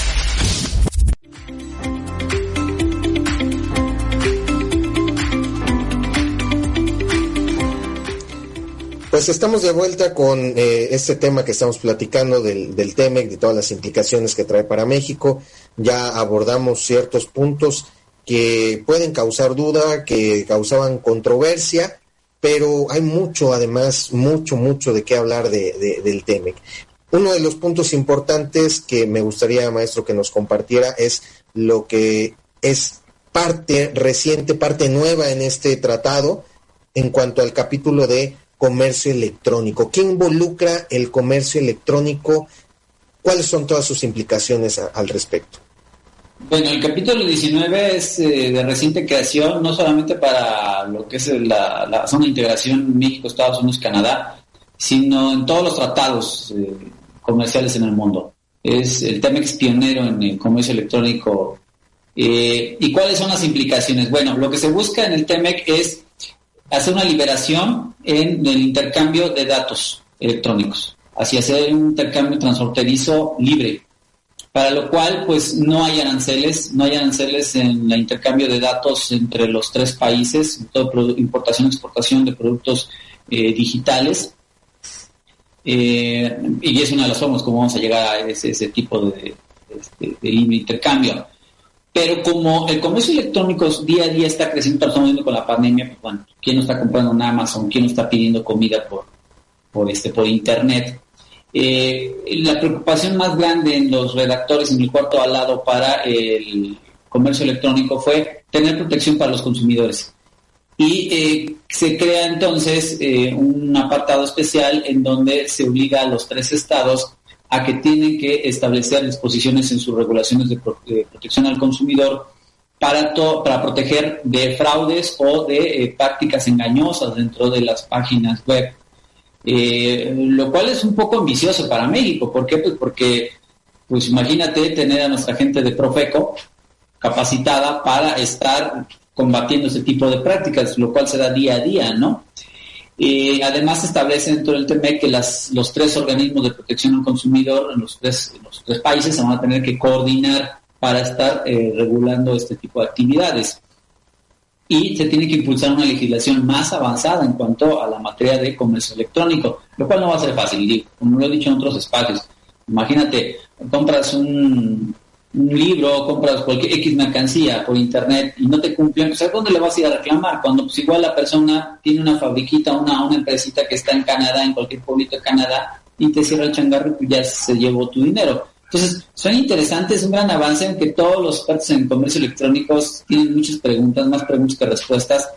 Pues estamos de vuelta con eh, este tema que estamos platicando del, del TEMEC, de todas las implicaciones que trae para México. Ya abordamos ciertos puntos que pueden causar duda, que causaban controversia, pero hay mucho, además, mucho, mucho de qué hablar de, del TEMEC. Uno de los puntos importantes que me gustaría, maestro, que nos compartiera es lo que es parte reciente, parte nueva en este tratado en cuanto al capítulo de comercio electrónico. ¿Qué involucra el comercio electrónico? ¿Cuáles son todas sus implicaciones al respecto? Bueno, el capítulo 19 es eh, de reciente creación, no solamente para lo que es la, zona de integración México, Estados Unidos, Canadá, sino en todos los tratados eh, comerciales en el mundo. es el TEMEX pionero en el comercio electrónico. Eh, ¿Y cuáles son las implicaciones? Bueno, lo que se busca en el TEMEC es hacer una liberación en el intercambio de datos electrónicos, así hacer un intercambio transfronterizo libre, para lo cual pues no hay aranceles, no hay aranceles en el intercambio de datos entre los tres países, importación exportación de productos eh, digitales. Eh, y es una de las formas como vamos a llegar a ese, tipo de, intercambio. Pero como el comercio electrónico día a día está creciendo, estamos viendo con la pandemia, pues bueno, ¿quién no está comprando en Amazon? ¿Quién no está pidiendo comida por, por, este, por internet? Eh, la preocupación más grande en los redactores en el cuarto al lado para el comercio electrónico fue tener protección para los consumidores. Y eh, se crea entonces eh, un apartado especial en donde se obliga a los tres estados a que tienen que establecer disposiciones en sus regulaciones de, protección al consumidor para, para proteger de fraudes o de prácticas engañosas dentro de las páginas web. Eh, lo cual es un poco ambicioso para México. ¿Por qué? Pues porque, pues imagínate tener a nuestra gente de Profeco capacitada para estar combatiendo ese tipo de prácticas, lo cual se da día a día, ¿no? Eh, además establece dentro del TME que las, los tres organismos de protección al consumidor en los tres, los tres países se van a tener que coordinar para estar eh, regulando este tipo de actividades y se tiene que impulsar una legislación más avanzada en cuanto a la materia de comercio electrónico, lo cual no va a ser fácil, como lo he dicho en otros espacios. Imagínate, compras un, libro, compras cualquier X mercancía por internet y no te cumplen, pues ¿a dónde le vas a ir a reclamar? Cuando pues igual la persona tiene una fabriquita, una, una empresita que está en Canadá, en cualquier pueblito de Canadá, y te cierra el changarro y pues ya se llevó tu dinero. Entonces, son interesantes, es un gran avance, aunque todos los expertos en comercio electrónico tienen muchas preguntas, más preguntas que respuestas,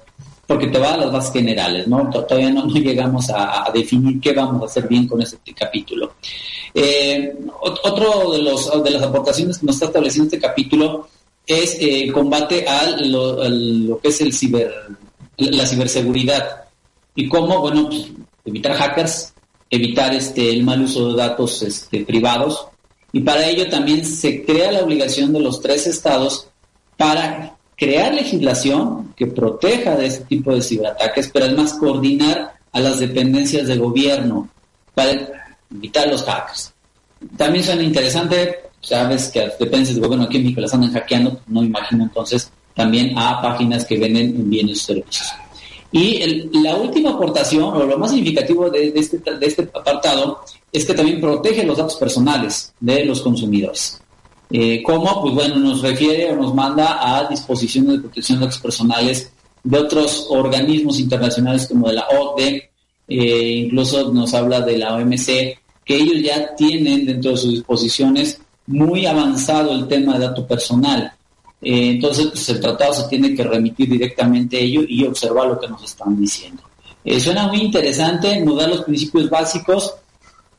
porque te va a las bases generales, ¿no? Todavía no, llegamos a, definir qué vamos a hacer bien con este capítulo. Eh, otro de, los, de las aportaciones que nos está estableciendo este capítulo es el eh, combate a lo, que es el ciber, la ciberseguridad. Y cómo, bueno, pues, evitar hackers, evitar este, el mal uso de datos este, privados, y para ello también se crea la obligación de los tres estados para crear legislación que proteja de este tipo de ciberataques, pero además coordinar a las dependencias del gobierno. Para evitar los hackers. También suena interesante, sabes que dependencias del gobierno aquí en México las andan hackeando, no imagino entonces también a páginas que venden bienes y servicios. Y la última aportación, o lo más significativo de, este, de este apartado, es que también protege los datos personales de los consumidores. Eh, ¿Cómo? Pues bueno, nos refiere o nos manda a disposiciones de protección de datos personales de otros organismos internacionales como de la OCDE, eh, incluso nos habla de la OMC, que ellos ya tienen dentro de sus disposiciones muy avanzado el tema de dato personal. Eh, entonces, pues el tratado se tiene que remitir directamente a ello y observar lo que nos están diciendo. Eh, suena muy interesante, nos da los principios básicos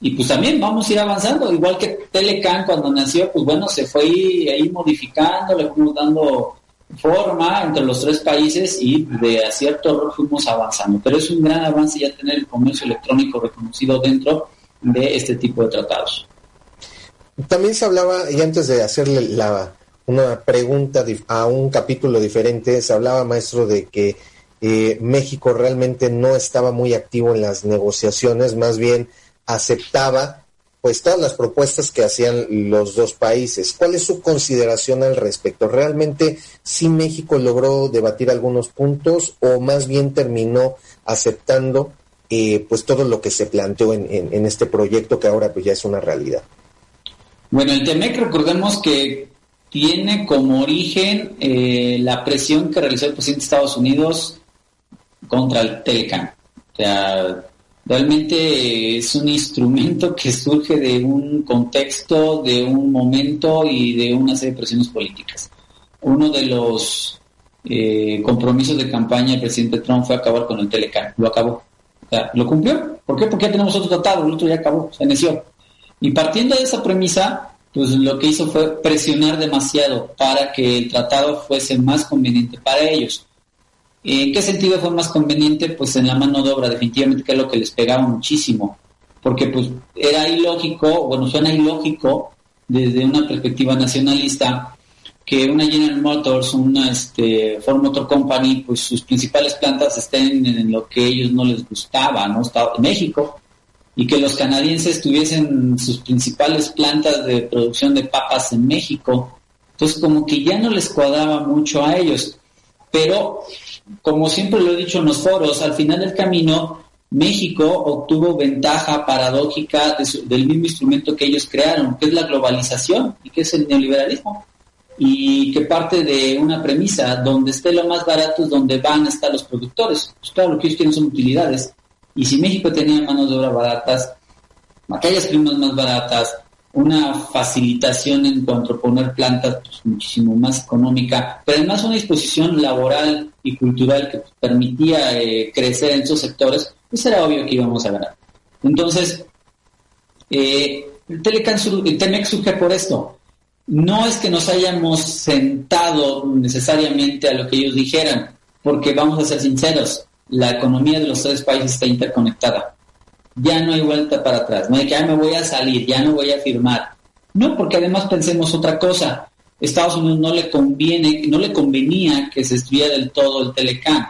y pues también vamos a ir avanzando, igual que Telecan cuando nació, pues bueno, se fue ahí modificando, le fuimos dando forma entre los tres países y de acierto error fuimos avanzando. Pero es un gran avance ya tener el comercio electrónico reconocido dentro de este tipo de tratados. También se hablaba, y antes de hacerle la, una pregunta a un capítulo diferente, se hablaba, maestro, de que eh, México realmente no estaba muy activo en las negociaciones, más bien aceptaba pues todas las propuestas que hacían los dos países. ¿Cuál es su consideración al respecto? ¿Realmente sí México logró debatir algunos puntos o más bien terminó aceptando eh, pues todo lo que se planteó en, este proyecto que ahora pues ya es una realidad? Bueno, el TEMEC recordemos que tiene como origen eh, la presión que realizó el presidente de Estados Unidos contra el Telecan. O sea, realmente es un instrumento que surge de un contexto, de un momento y de una serie de presiones políticas. Uno de los eh, compromisos de campaña del presidente Trump fue acabar con el Telecan. Lo acabó. lo cumplió. ¿Por qué? Porque ya tenemos otro tratado, el otro ya acabó, se inició. Y partiendo de esa premisa, pues lo que hizo fue presionar demasiado para que el tratado fuese más conveniente para ellos. ¿En qué sentido fue más conveniente? Pues en la mano de obra, definitivamente que es lo que les pegaba muchísimo, porque pues era ilógico, bueno, suena ilógico desde una perspectiva nacionalista que una General Motors, una este, Ford Motor Company, pues sus principales plantas estén en lo que ellos no les gustaba, ¿no? Estaba en México, y que los canadienses tuviesen sus principales plantas de producción de papas en México. Entonces, como que ya no les cuadraba mucho a ellos. Pero, como siempre lo he dicho en los foros, al final del camino, México obtuvo ventaja paradójica del mismo instrumento que ellos crearon, que es la globalización y que es el neoliberalismo. Y que parte de una premisa, donde esté lo más barato es donde van a estar los productores. Pues claro, lo que ellos quieren son utilidades. Y si México tenía manos de obra baratas, aquellas primas más baratas, una facilitación en cuanto a poner plantas pues, muchísimo más económica, pero además una disposición laboral y cultural que permitía eh, crecer en esos sectores, pues era obvio que íbamos a ganar. Entonces, eh, el, el TEMEC surge por esto. No es que nos hayamos sentado necesariamente a lo que ellos dijeran, porque vamos a ser sinceros, la economía de los tres países está interconectada ya no hay vuelta para atrás, no hay que ya me voy a salir, ya no voy a firmar. No, porque además pensemos otra cosa. Estados Unidos no le conviene, no le convenía que se estuviera del todo el Telecán,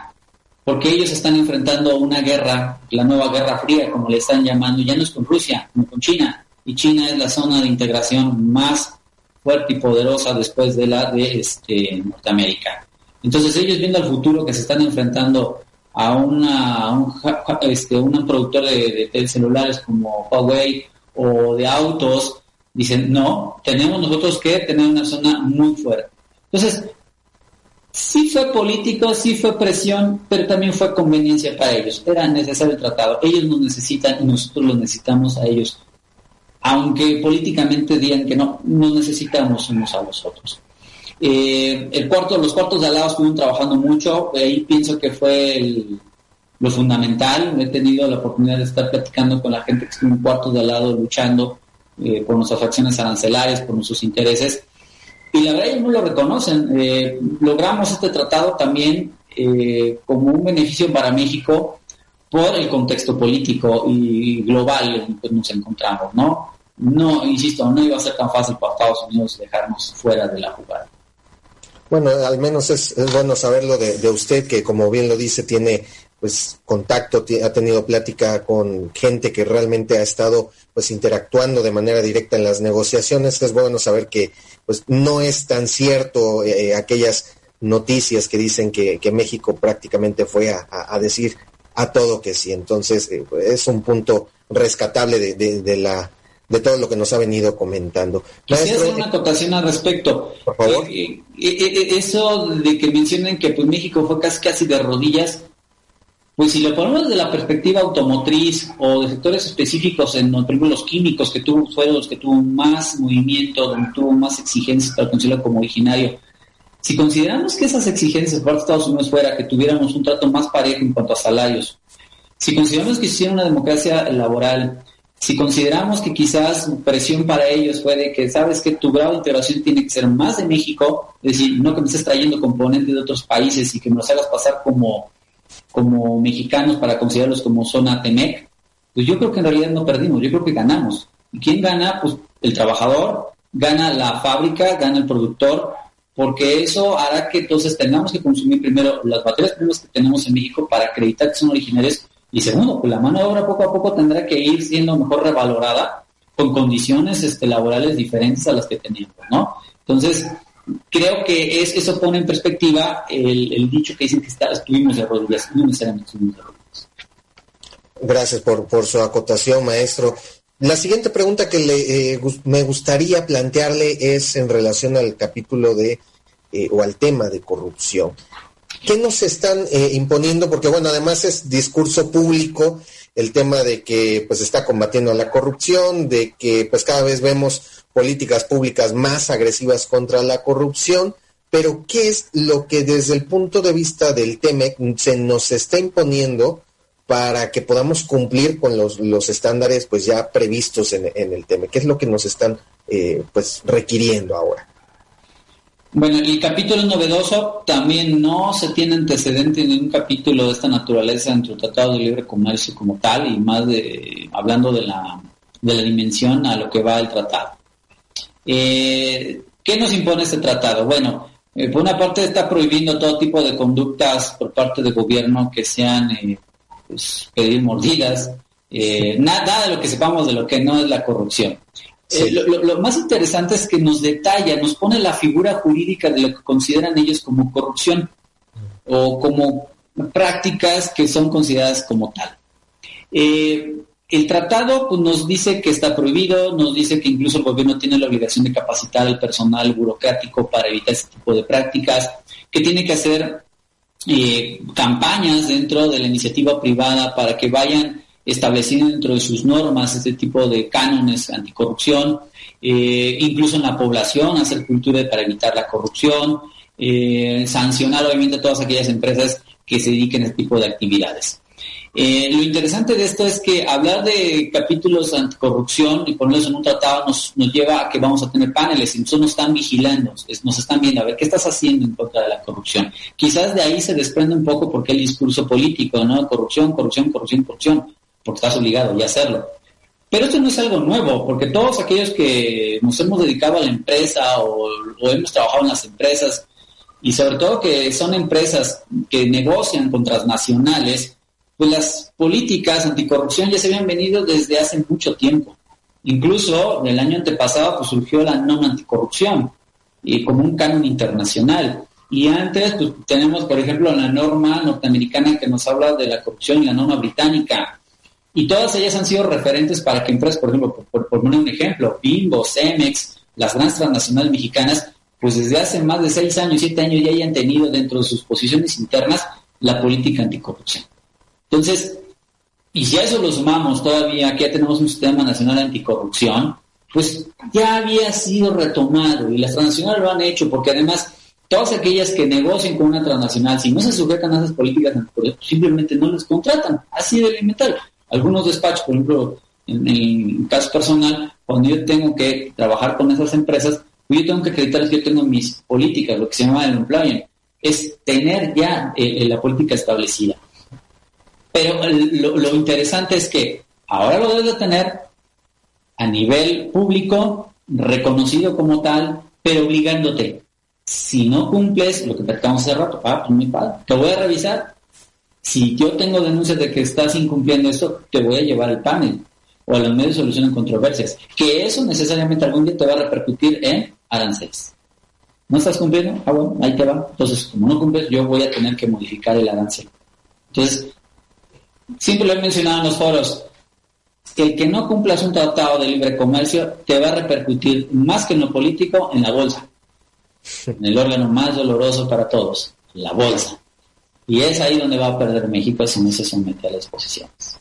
porque ellos están enfrentando una guerra, la nueva guerra fría, como le están llamando, ya no es con Rusia, como con China, y China es la zona de integración más fuerte y poderosa después de la de este, Norteamérica. Entonces ellos viendo al futuro que se están enfrentando a, una, un, este, un productor de, de, celulares como Huawei o de autos, dicen, no, tenemos nosotros que tener una zona muy fuerte. Entonces, sí fue político, sí fue presión, pero también fue conveniencia para ellos. Era necesario el tratado. Ellos nos necesitan y nosotros los necesitamos a ellos. Aunque políticamente digan que no, no necesitamos unos a los otros. Eh, el cuarto, los cuartos de al lado estuvieron trabajando mucho, ahí pienso que fue lo fundamental. He tenido la oportunidad de estar platicando con la gente que estuvo en cuartos de al lado luchando eh, por nuestras acciones arancelarias, por nuestros intereses. Y la verdad ellos no lo reconocen. Eh, logramos este tratado también como un beneficio para México por el contexto político y global en que nos encontramos, ¿no? No, insisto, no iba a ser tan fácil para Estados Unidos dejarnos fuera de la jugada. Bueno, al menos es, bueno saberlo de, usted, que como bien lo dice, tiene pues contacto, ha tenido plática con gente que realmente ha estado pues interactuando de manera directa en las negociaciones. Es bueno saber que pues no es tan cierto eh, aquellas noticias que dicen que, México prácticamente fue a, decir a todo que sí. Entonces eh, es un punto rescatable de la de todo lo que nos ha venido comentando. Quisiera hacer una acotación al respecto. Por favor. Eh, eh, eh, eso de que mencionen que pues México fue casi, casi de rodillas, pues si lo ponemos desde la perspectiva automotriz o de sectores específicos, en los químicos, que tuvo, fueron los que tuvo más movimiento, donde tuvo más exigencias para considerarlo como originario, si consideramos que esas exigencias por Estados Unidos fuera que tuviéramos un trato más parejo en cuanto a salarios, si consideramos que hiciera una democracia laboral, si consideramos que quizás presión para ellos fue de que sabes que tu grado de integración tiene que ser más de México, es decir, no que me estés trayendo componentes de otros países y que me los hagas pasar como, como mexicanos para considerarlos como zona TEMEC, pues yo creo que en realidad no perdimos, yo creo que ganamos. ¿Y quién gana? Pues el trabajador, gana la fábrica, gana el productor, porque eso hará que entonces tengamos que consumir primero las materias primas que tenemos en México para acreditar que son originarias y segundo, pues la mano de obra poco a poco tendrá que ir siendo mejor revalorada con condiciones este, laborales diferentes a las que teníamos, ¿no? Entonces, creo que es, eso pone en perspectiva el, dicho que dicen que está, estuvimos de rodillas, no necesariamente estuvimos de rodillas. Gracias por, su acotación, maestro. La siguiente pregunta que le, eh, me gustaría plantearle es en relación al capítulo de, eh, o al tema de corrupción. ¿Qué nos están eh, imponiendo? Porque bueno, además es discurso público el tema de que pues está combatiendo la corrupción, de que pues cada vez vemos políticas públicas más agresivas contra la corrupción, pero ¿qué es lo que desde el punto de vista del TEMEC se nos está imponiendo para que podamos cumplir con los, los estándares pues ya previstos en, el TEMEC? ¿Qué es lo que nos están eh, pues requiriendo ahora? Bueno, el capítulo novedoso también no se tiene antecedente en un capítulo de esta naturaleza entre el Tratado de Libre Comercio como tal y más de hablando de la, de la dimensión a lo que va el tratado. Eh, ¿Qué nos impone este tratado? Bueno, eh, por una parte está prohibiendo todo tipo de conductas por parte del gobierno que sean eh, pues, pedir mordidas, nada de lo que sepamos de lo que no es la corrupción. lo, más interesante es que nos detalla, nos pone la figura jurídica de lo que consideran ellos como corrupción o como prácticas que son consideradas como tal. El tratado pues, nos dice que está prohibido, nos dice que incluso el gobierno tiene la obligación de capacitar al personal burocrático para evitar este tipo de prácticas, que tiene que hacer eh, campañas dentro de la iniciativa privada para que vayan estableciendo dentro de sus normas este tipo de cánones anticorrupción, eh, incluso en la población, hacer cultura para evitar la corrupción, eh, sancionar obviamente a todas aquellas empresas que se dediquen a este tipo de actividades. Eh, lo interesante de esto es que hablar de capítulos anticorrupción y ponerlos en un tratado nos, nos lleva a que vamos a tener paneles y nos están vigilando, nos están viendo a ver qué estás haciendo en contra de la corrupción. Quizás de ahí se desprende un poco porque el discurso político, ¿no? Corrupción, corrupción, corrupción, corrupción, porque estás obligado ya a hacerlo. Pero esto no es algo nuevo, porque todos aquellos que nos hemos dedicado a la empresa o, o hemos trabajado en las empresas, y sobre todo que son empresas que negocian con transnacionales, pues las políticas anticorrupción ya se habían venido desde hace mucho tiempo. Incluso el año antepasado pues, surgió la norma anticorrupción y como un canon internacional. Y antes pues, tenemos, por ejemplo, la norma norteamericana que nos habla de la corrupción y la norma británica. Y todas ellas han sido referentes para que empresas, por ejemplo, por, poner un ejemplo, Bimbo, Cemex, las grandes transnacionales mexicanas, pues desde hace más de seis años, siete años ya hayan tenido dentro de sus posiciones internas la política anticorrupción. Entonces, y si a eso lo sumamos todavía que ya tenemos un sistema nacional anticorrupción, pues ya había sido retomado y las transnacionales lo han hecho porque además todas aquellas que negocien con una transnacional, si no se sujetan a esas políticas anticorrupción, simplemente no les contratan, así de elemental. Algunos despachos, por ejemplo, en el caso personal, cuando yo tengo que trabajar con esas empresas, pues yo tengo que acreditarles que yo tengo mis políticas, lo que se llama el employment, es tener ya eh, la política establecida. Pero lo, interesante es que ahora lo debes de tener a nivel público, reconocido como tal, pero obligándote. Si no cumples lo que platicamos hace rato, ah, pues mi padre, te voy a revisar. Si yo tengo denuncias de que estás incumpliendo esto, te voy a llevar al panel o a los medios de solución en controversias. Que eso necesariamente algún día te va a repercutir en aranceles. ¿No estás cumpliendo? Ah, bueno, ahí te va. Entonces, como no cumples, yo voy a tener que modificar el arancel. Entonces, siempre lo he mencionado en los foros, el que no cumplas un tratado de libre comercio te va a repercutir más que en lo político en la bolsa, en el órgano más doloroso para todos, la bolsa. Y es ahí donde va a perder México si no se somete a las posiciones.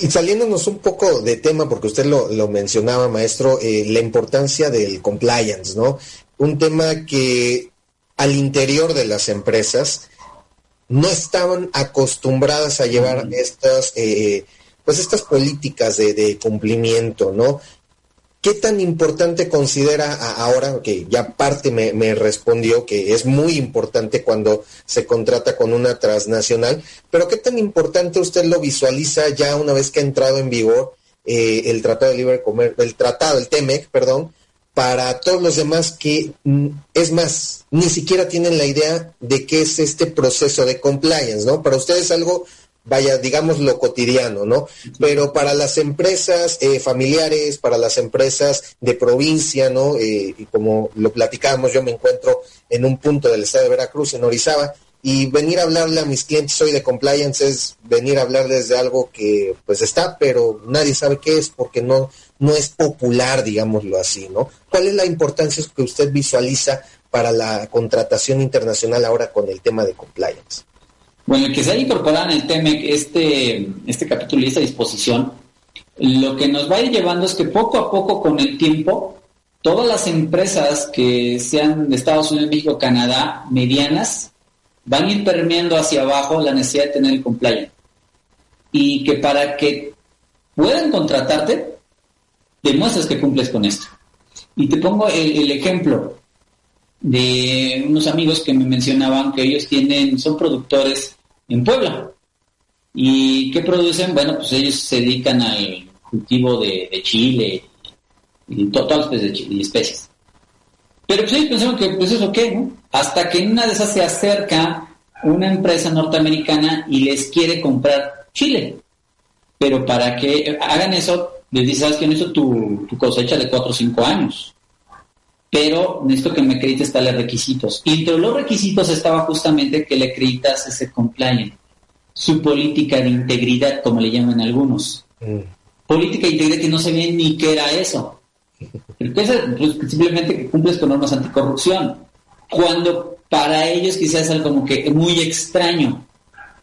Y saliéndonos un poco de tema, porque usted lo, mencionaba, maestro, eh, la importancia del compliance, ¿no? Un tema que al interior de las empresas no estaban acostumbradas a llevar estas, eh, pues estas políticas de, cumplimiento, ¿no? ¿Qué tan importante considera ahora, que ya parte me, me, respondió que es muy importante cuando se contrata con una transnacional, pero qué tan importante usted lo visualiza ya una vez que ha entrado en vigor eh, el Tratado de Libre Comercio, el Tratado, el TEMEC, perdón, para todos los demás que, mm, es más, ni siquiera tienen la idea de qué es este proceso de compliance, ¿no? Para ustedes algo, vaya, digamos lo cotidiano, ¿no? Pero para las empresas eh, familiares, para las empresas de provincia, ¿no? Eh, y como lo platicábamos, yo me encuentro en un punto del estado de Veracruz, en Orizaba, y venir a hablarle a mis clientes hoy de compliance es venir a hablarles de algo que pues está, pero nadie sabe qué es porque no, no es popular, digámoslo así, ¿no? ¿Cuál es la importancia que usted visualiza para la contratación internacional ahora con el tema de compliance? Bueno, el que se haya incorporado en el TEMEC este, este capítulo y esta disposición, lo que nos va a ir llevando es que poco a poco con el tiempo, todas las empresas que sean de Estados Unidos, México, Canadá, medianas, van a ir permeando hacia abajo la necesidad de tener el compliance. Y que para que puedan contratarte, demuestres que cumples con esto. Y te pongo el, ejemplo de unos amigos que me mencionaban que ellos tienen, son productores en Puebla. ¿Y qué producen? Bueno, pues ellos se dedican al cultivo de, chile y todas las especies, especies. Pero pues ellos pensaron que pues eso qué, ¿no? Hasta que en una de esas se acerca una empresa norteamericana y les quiere comprar Chile. Pero para que hagan eso, les dice, ¿sabes qué? Necesito tu, tu cosecha de 4 o 5 años. Pero necesito que me acredites tales requisitos. Y entre los requisitos estaba justamente que le acreditas ese compliance, su política de integridad, como le llaman algunos. Mm. Política de integridad que no sabían ni qué era eso. Pues, simplemente que cumples con normas anticorrupción. Cuando para ellos quizás es algo como que muy extraño.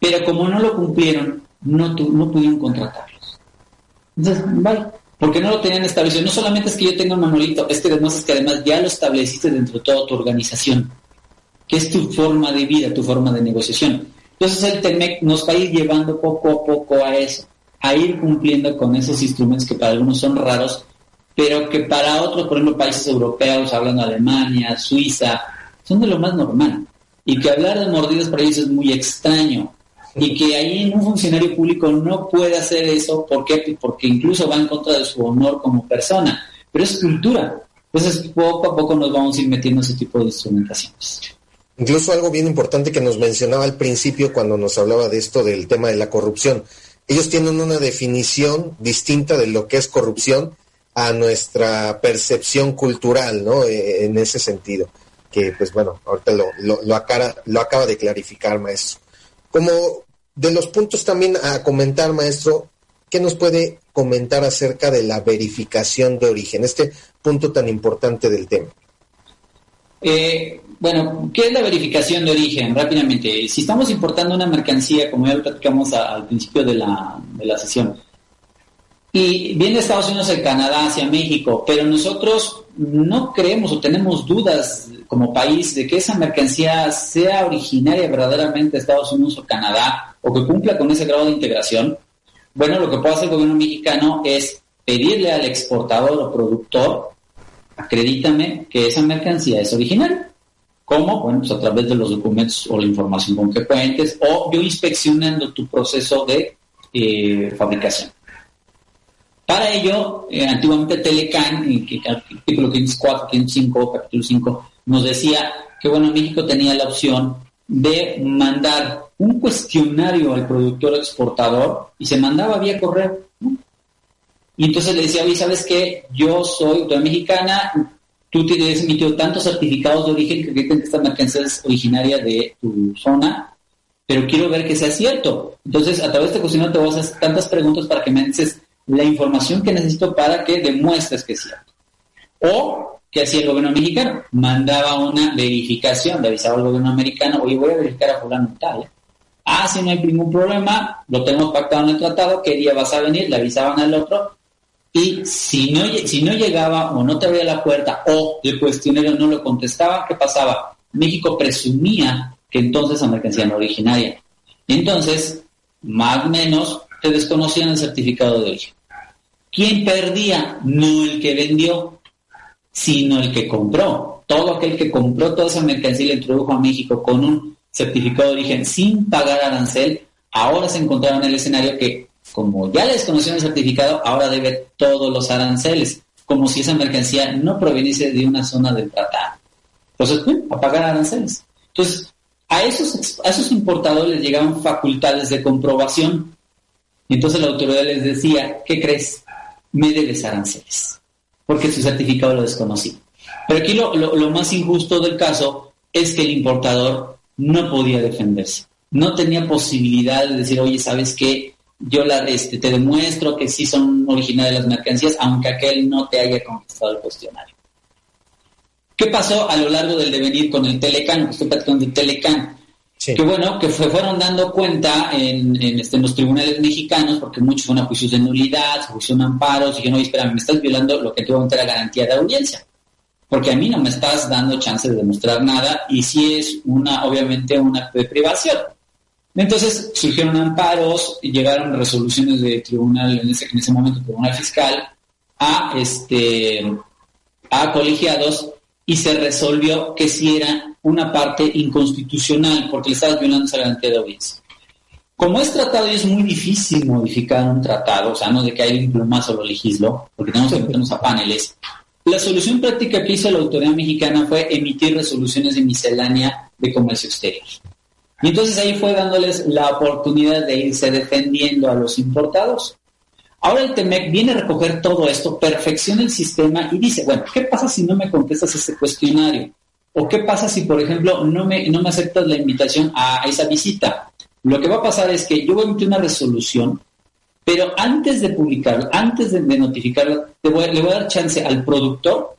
Pero como no lo cumplieron, no, no pudieron contratarlos. Entonces, vale, porque no lo tenían establecido. No solamente es que yo tenga un manualito, es que además es que además ya lo estableciste dentro de toda tu organización, que es tu forma de vida, tu forma de negociación. Entonces el TEMEC nos va a ir llevando poco a poco a eso, a ir cumpliendo con esos instrumentos que para algunos son raros, pero que para otros, por ejemplo, países europeos, hablando de Alemania, Suiza, son de lo más normal. Y que hablar de mordidas para ellos es muy extraño y que ahí un funcionario público no puede hacer eso, ¿por qué? Porque incluso va en contra de su honor como persona, pero es cultura. Entonces, poco a poco nos vamos a ir metiendo ese tipo de instrumentaciones. Incluso algo bien importante que nos mencionaba al principio cuando nos hablaba de esto del tema de la corrupción. Ellos tienen una definición distinta de lo que es corrupción a nuestra percepción cultural, ¿no? E, en ese sentido. Que, pues bueno, ahorita lo, lo, lo, lo acaba de clarificar, maestro. Como de los puntos también a comentar, maestro, ¿qué nos puede comentar acerca de la verificación de origen, este punto tan importante del tema? Eh, bueno, ¿qué es la verificación de origen? Rápidamente, si estamos importando una mercancía, como ya lo platicamos al principio de la, de la sesión, y viene Estados Unidos a Canadá hacia México, pero nosotros no creemos o tenemos dudas como país de que esa mercancía sea originaria verdaderamente de Estados Unidos o Canadá o que cumpla con ese grado de integración, bueno, lo que puede hacer el gobierno mexicano es pedirle al exportador o productor, acredítame que esa mercancía es original. ¿Cómo? Bueno, pues a través de los documentos o la información con que cuentes o yo inspeccionando tu proceso de eh, fabricación. Para ello, eh, antiguamente Telecan, en que artículo 504, 505, capítulo 5, nos decía que bueno, México tenía la opción de mandar un cuestionario al productor exportador y se mandaba vía correo. Y entonces le decía, oye, ¿sabes qué? Yo soy mexicana, tú tienes emitido tantos certificados de origen que dicen que esta mercancía es originaria de tu zona, pero quiero ver que sea cierto. Entonces, a través de este cuestionario te voy a hacer tantas preguntas para que me dices la información que necesito para que demuestres que es cierto. O ¿Qué hacía el gobierno mexicano? Mandaba una verificación, le avisaba al gobierno americano, oye, voy a verificar a fulano tal. ¿eh? Ah, si no hay ningún problema, lo tenemos pactado en el tratado, ¿qué día vas a venir? Le avisaban al otro. Y si no, si no llegaba o no te abría la puerta o el cuestionario no lo contestaba, ¿qué pasaba? México presumía que entonces la mercancía era originaria. Entonces, más o menos, te desconocían el certificado de origen. ¿Quién perdía? No el que vendió, sino el que compró. Todo aquel que compró toda esa mercancía y la introdujo a México con un certificado de origen sin pagar arancel, ahora se encontraba en el escenario que, como ya le desconocieron el certificado, ahora debe todos los aranceles, como si esa mercancía no proveniese de una zona del tratado. Entonces, a pagar aranceles. Entonces, a esos, a esos importadores les llegaban facultades de comprobación. Y entonces la autoridad les decía, ¿qué crees? Me debes aranceles porque su certificado lo desconocí. Pero aquí lo, más injusto del caso es que el importador no podía defenderse. No tenía posibilidad de decir, oye, ¿sabes qué? Yo la, este, te demuestro que sí son originales las mercancías, aunque aquel no te haya contestado el cuestionario. ¿Qué pasó a lo largo del devenir con el Telecan? Estoy platicando del Telecan. Que bueno, que se fueron dando cuenta en, este, en, los tribunales mexicanos, porque muchos fueron a juicios de nulidad, se pusieron amparos, y yo no, espera, me estás violando lo que tuvo era garantía de audiencia. Porque a mí no me estás dando chance de demostrar nada, y si es una, obviamente, un acto de privación. Entonces surgieron amparos y llegaron resoluciones de tribunal, en ese, en ese momento tribunal fiscal, a este a colegiados y se resolvió que si era una parte inconstitucional porque le violando esa garantía de audiencia. Como es tratado y es muy difícil modificar un tratado, o sea, no de que hay un plumazo lo legislo, porque tenemos que meternos a paneles, la solución práctica que hizo la autoridad mexicana fue emitir resoluciones de miscelánea de comercio exterior. Y entonces ahí fue dándoles la oportunidad de irse defendiendo a los importados. Ahora el TEMEC viene a recoger todo esto, perfecciona el sistema y dice, bueno, ¿qué pasa si no me contestas ese cuestionario? ¿O qué pasa si, por ejemplo, no me, no me aceptas la invitación a esa visita? Lo que va a pasar es que yo voy a emitir una resolución, pero antes de publicarla, antes de, notificarla, le voy a dar chance al productor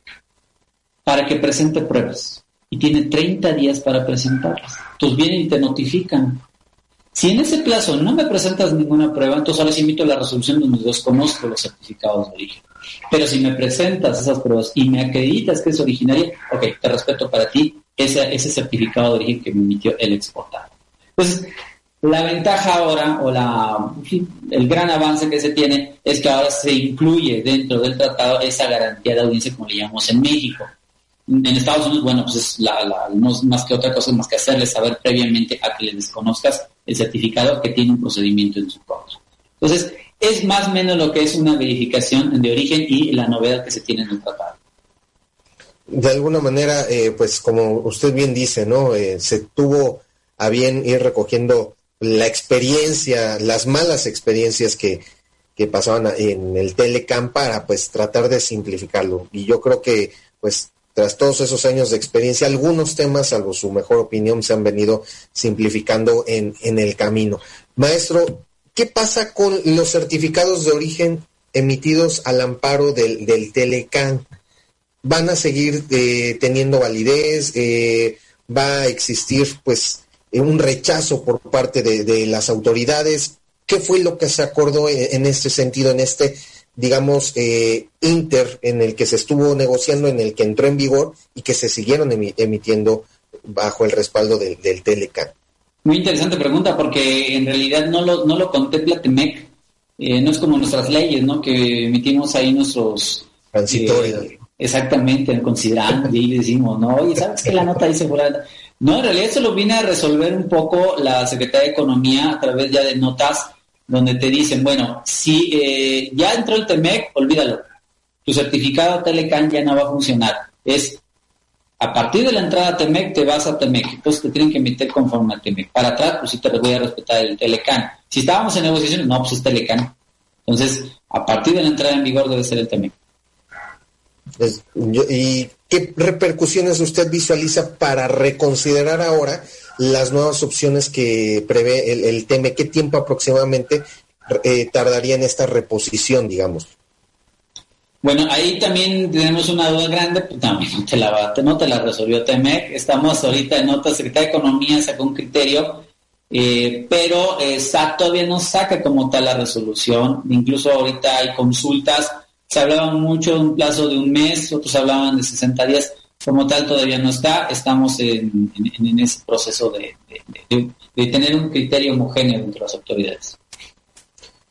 para que presente pruebas. Y tiene 30 días para presentarlas. Entonces vienen y te notifican. Si en ese plazo no me presentas ninguna prueba, entonces ahora sí emito la resolución donde desconozco los certificados de origen. Pero si me presentas esas pruebas y me acreditas que es originaria, ok, te respeto para ti ese, ese certificado de origen que me emitió el exportador. Entonces, la ventaja ahora, o la, el gran avance que se tiene, es que ahora se incluye dentro del tratado esa garantía de audiencia, como le llamamos en México. En Estados Unidos, bueno, pues es la, no es más que otra cosa, más que hacerle saber previamente a que le desconozcas el certificado que tiene un procedimiento en su contra. Entonces, es más o menos lo que es una verificación de origen y la novedad que se tiene en el tratado. De alguna manera, eh, pues como usted bien dice, ¿no? Eh, se tuvo a bien ir recogiendo la experiencia, las malas experiencias que, que pasaban en el Telecam para pues tratar de simplificarlo. Y yo creo que pues tras todos esos años de experiencia, algunos temas, salvo su mejor opinión, se han venido simplificando en, en el camino. Maestro, ¿qué pasa con los certificados de origen emitidos al amparo del, del Telecam? ¿Van a seguir eh, teniendo validez? Eh, ¿Va a existir pues un rechazo por parte de, las autoridades. ¿Qué fue lo que se acordó en, este sentido, en este, digamos, eh, inter en el que se estuvo negociando, en el que entró en vigor y que se siguieron emitiendo bajo el respaldo del Telecan? Muy interesante pregunta porque en realidad no lo, no lo contempla TEMEC. Eh, no es como nuestras leyes, ¿no? Que emitimos ahí nuestros... Transitorios. exactamente, considerando y ahí decimos, no, oye, ¿sabes qué la nota dice? No, en realidad eso lo viene a resolver un poco la Secretaría de Economía a través ya de notas donde te dicen, bueno, si eh, ya entró el TEMEC, olvídalo. Tu certificado Telecan ya no va a funcionar. Es a partir de la entrada a TEMEC te vas a TEMEC. Entonces te tienen que meter conforme a TEMEC. Para atrás, pues sí te voy a respetar el Telecan. Si estábamos en negociaciones, no, pues es Telecan. Entonces, a partir de la entrada en vigor debe ser el TEMEC. ¿Y qué repercusiones usted visualiza para reconsiderar ahora las nuevas opciones que prevé el, TEME? ¿Qué tiempo aproximadamente eh, tardaría en esta reposición, digamos? Bueno, ahí también tenemos una duda grande, pues también no te la, no te la resolvió TEMEC. Estamos ahorita en otra Secretaría de Economía sacó un criterio, eh, pero eh, todavía no saca como tal la resolución. Incluso ahorita hay consultas se hablaba mucho de un plazo de un mes, otros hablaban de 60 días, como tal todavía no está, estamos en, ese proceso de, tener un criterio homogéneo entre las autoridades.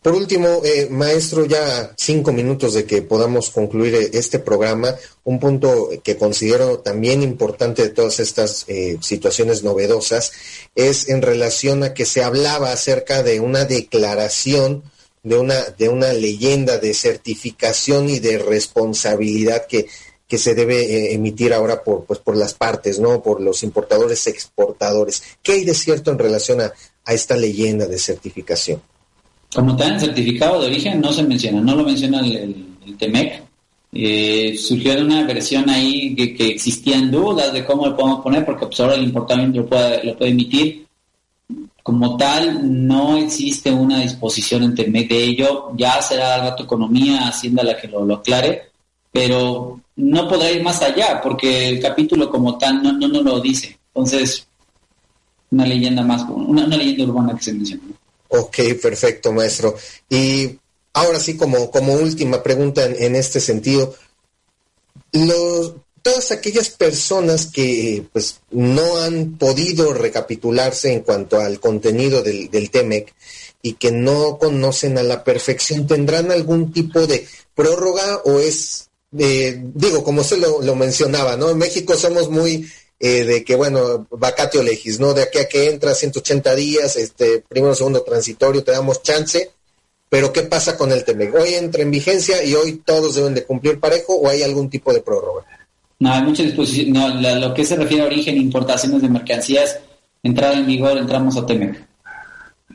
Por último, eh, maestro, ya cinco minutos de que podamos concluir eh, este programa, un punto que considero también importante de todas estas eh, situaciones novedosas es en relación a que se hablaba acerca de una declaración de una, de una leyenda de certificación y de responsabilidad que, que se debe eh, emitir ahora por, pues, por las partes, ¿no? Por los importadores exportadores. ¿Qué hay de cierto en relación a, esta leyenda de certificación? Como tal, el certificado de origen no se menciona, no lo menciona el, el, TEMEC. Eh, surgió una versión ahí que, que, existían dudas de cómo lo podemos poner, porque pues, ahora el importador lo puede, lo puede emitir como tal, no existe una disposición entre de ello. Ya será la economía, Hacienda la que lo, aclare, pero no podrá ir más allá porque el capítulo como tal no, no, lo dice. Entonces, una leyenda más, una, leyenda urbana que se menciona. Ok, perfecto, maestro. Y ahora sí, como, como última pregunta en, en este sentido, los, todas aquellas personas que pues no han podido recapitularse en cuanto al contenido del, del TEMEC y que no conocen a la perfección, ¿tendrán algún tipo de prórroga o es, digo, como usted lo, mencionaba, ¿no? En México somos muy eh, de que, bueno, vacatio legis, ¿no? De aquí a que entra 180 días, este, primero, segundo transitorio, te damos chance, pero ¿qué pasa con el TEMEC? Hoy entra en vigencia y hoy todos deben de cumplir parejo o hay algún tipo de prórroga. No, hay muchas disposiciones, no, lo que se refiere a origen, importaciones de mercancías, entrada en vigor, entramos a TEMEC.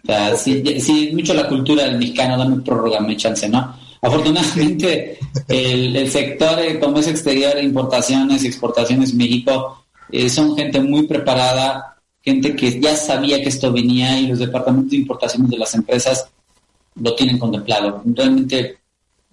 O sea, si mucho la cultura del mexicano, dame prórroga, me chance, ¿no? Afortunadamente, el, sector de comercio exterior, importaciones y exportaciones México eh, son gente muy preparada, gente que ya sabía que esto venía y los departamentos de importaciones de las empresas lo tienen contemplado. Realmente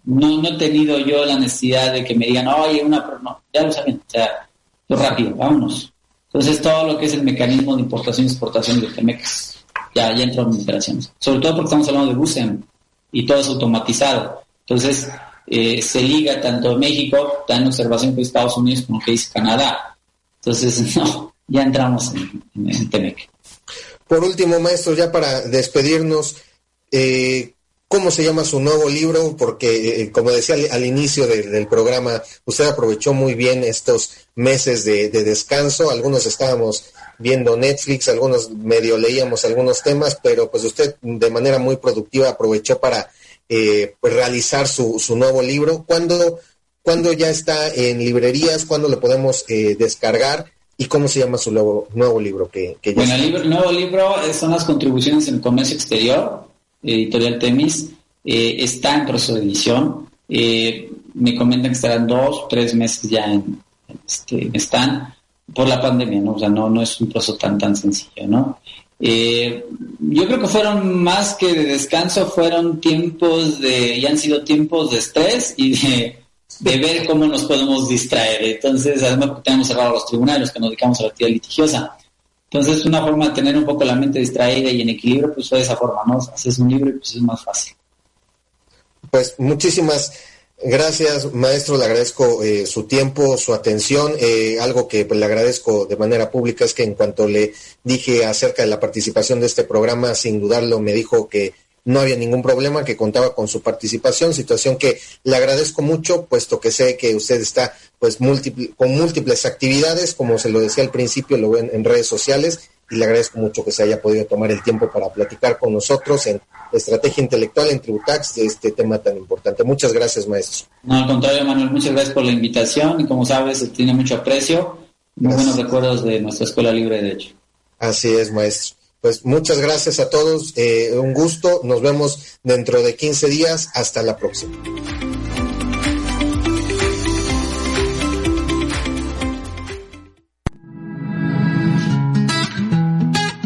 no, no he tenido yo la necesidad de que me digan, oye, una, no, ya lo saben, o sea, lo rápido, vámonos. Entonces todo lo que es el mecanismo de importación y exportación de Temex ya, ya entró en operaciones. Sobre todo porque estamos hablando de BUSEM y todo es automatizado. Entonces, eh, se liga tanto México, en observación con Estados Unidos como que dice Canadá. Entonces, no, ya entramos en, en, Temec. Por último, maestro, ya para despedirnos, eh, ¿cómo se llama su nuevo libro? Porque, eh, como decía al, inicio del programa, usted aprovechó muy bien estos meses de, de descanso. Algunos estábamos viendo Netflix, algunos medio leíamos algunos temas, pero pues usted de manera muy productiva aprovechó para eh, pues realizar su, su, nuevo libro. ¿Cuándo, ¿Cuándo, ya está en librerías? ¿Cuándo lo podemos eh, descargar? ¿Y cómo se llama su nuevo, nuevo libro? Que, que bueno, el, nuevo libro son las contribuciones en el comercio exterior, editorial Temis. Eh, está en proceso de edición. me comentan que estarán dos, tres meses ya en, este, están por la pandemia, ¿no? O sea, no, no es un proceso tan, tan sencillo, ¿no? Eh, yo creo que fueron más que de descanso, fueron tiempos de, ya han sido tiempos de estrés y de, ver cómo nos podemos distraer. Entonces, además porque tenemos cerrado los tribunales, que nos dedicamos a la actividad litigiosa. Entonces, una forma de tener un poco la mente distraída y en equilibrio, pues fue de esa forma, ¿no? Haces un libro y pues es más fácil. Pues muchísimas Gracias, maestro. Le agradezco eh, su tiempo, su atención. Eh, algo que pues, le agradezco de manera pública es que en cuanto le dije acerca de la participación de este programa, sin dudarlo, me dijo que no había ningún problema, que contaba con su participación, situación que le agradezco mucho, puesto que sé que usted está pues con múltiples actividades, como se lo decía al principio, lo ven en redes sociales, y le agradezco mucho que se haya podido tomar el tiempo para platicar con nosotros en estrategia intelectual en Tributax de este tema tan importante. Muchas gracias, maestro. No, al contrario, Manuel, muchas gracias por la invitación y como sabes, tiene mucho aprecio. Muy buenos recuerdos de nuestra Escuela Libre de Derecho. Así es, maestro. Pues muchas gracias a todos, eh, un gusto, nos vemos dentro de 15 días, hasta la próxima.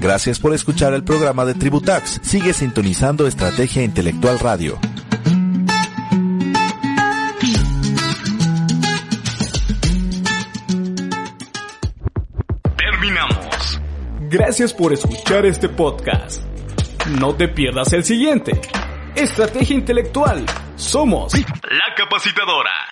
Gracias por escuchar el programa de Tributax. Sigue sintonizando Estrategia Intelectual Radio. Terminamos. Gracias por escuchar este podcast. No te pierdas el siguiente. Estrategia Intelectual. Somos la capacitadora.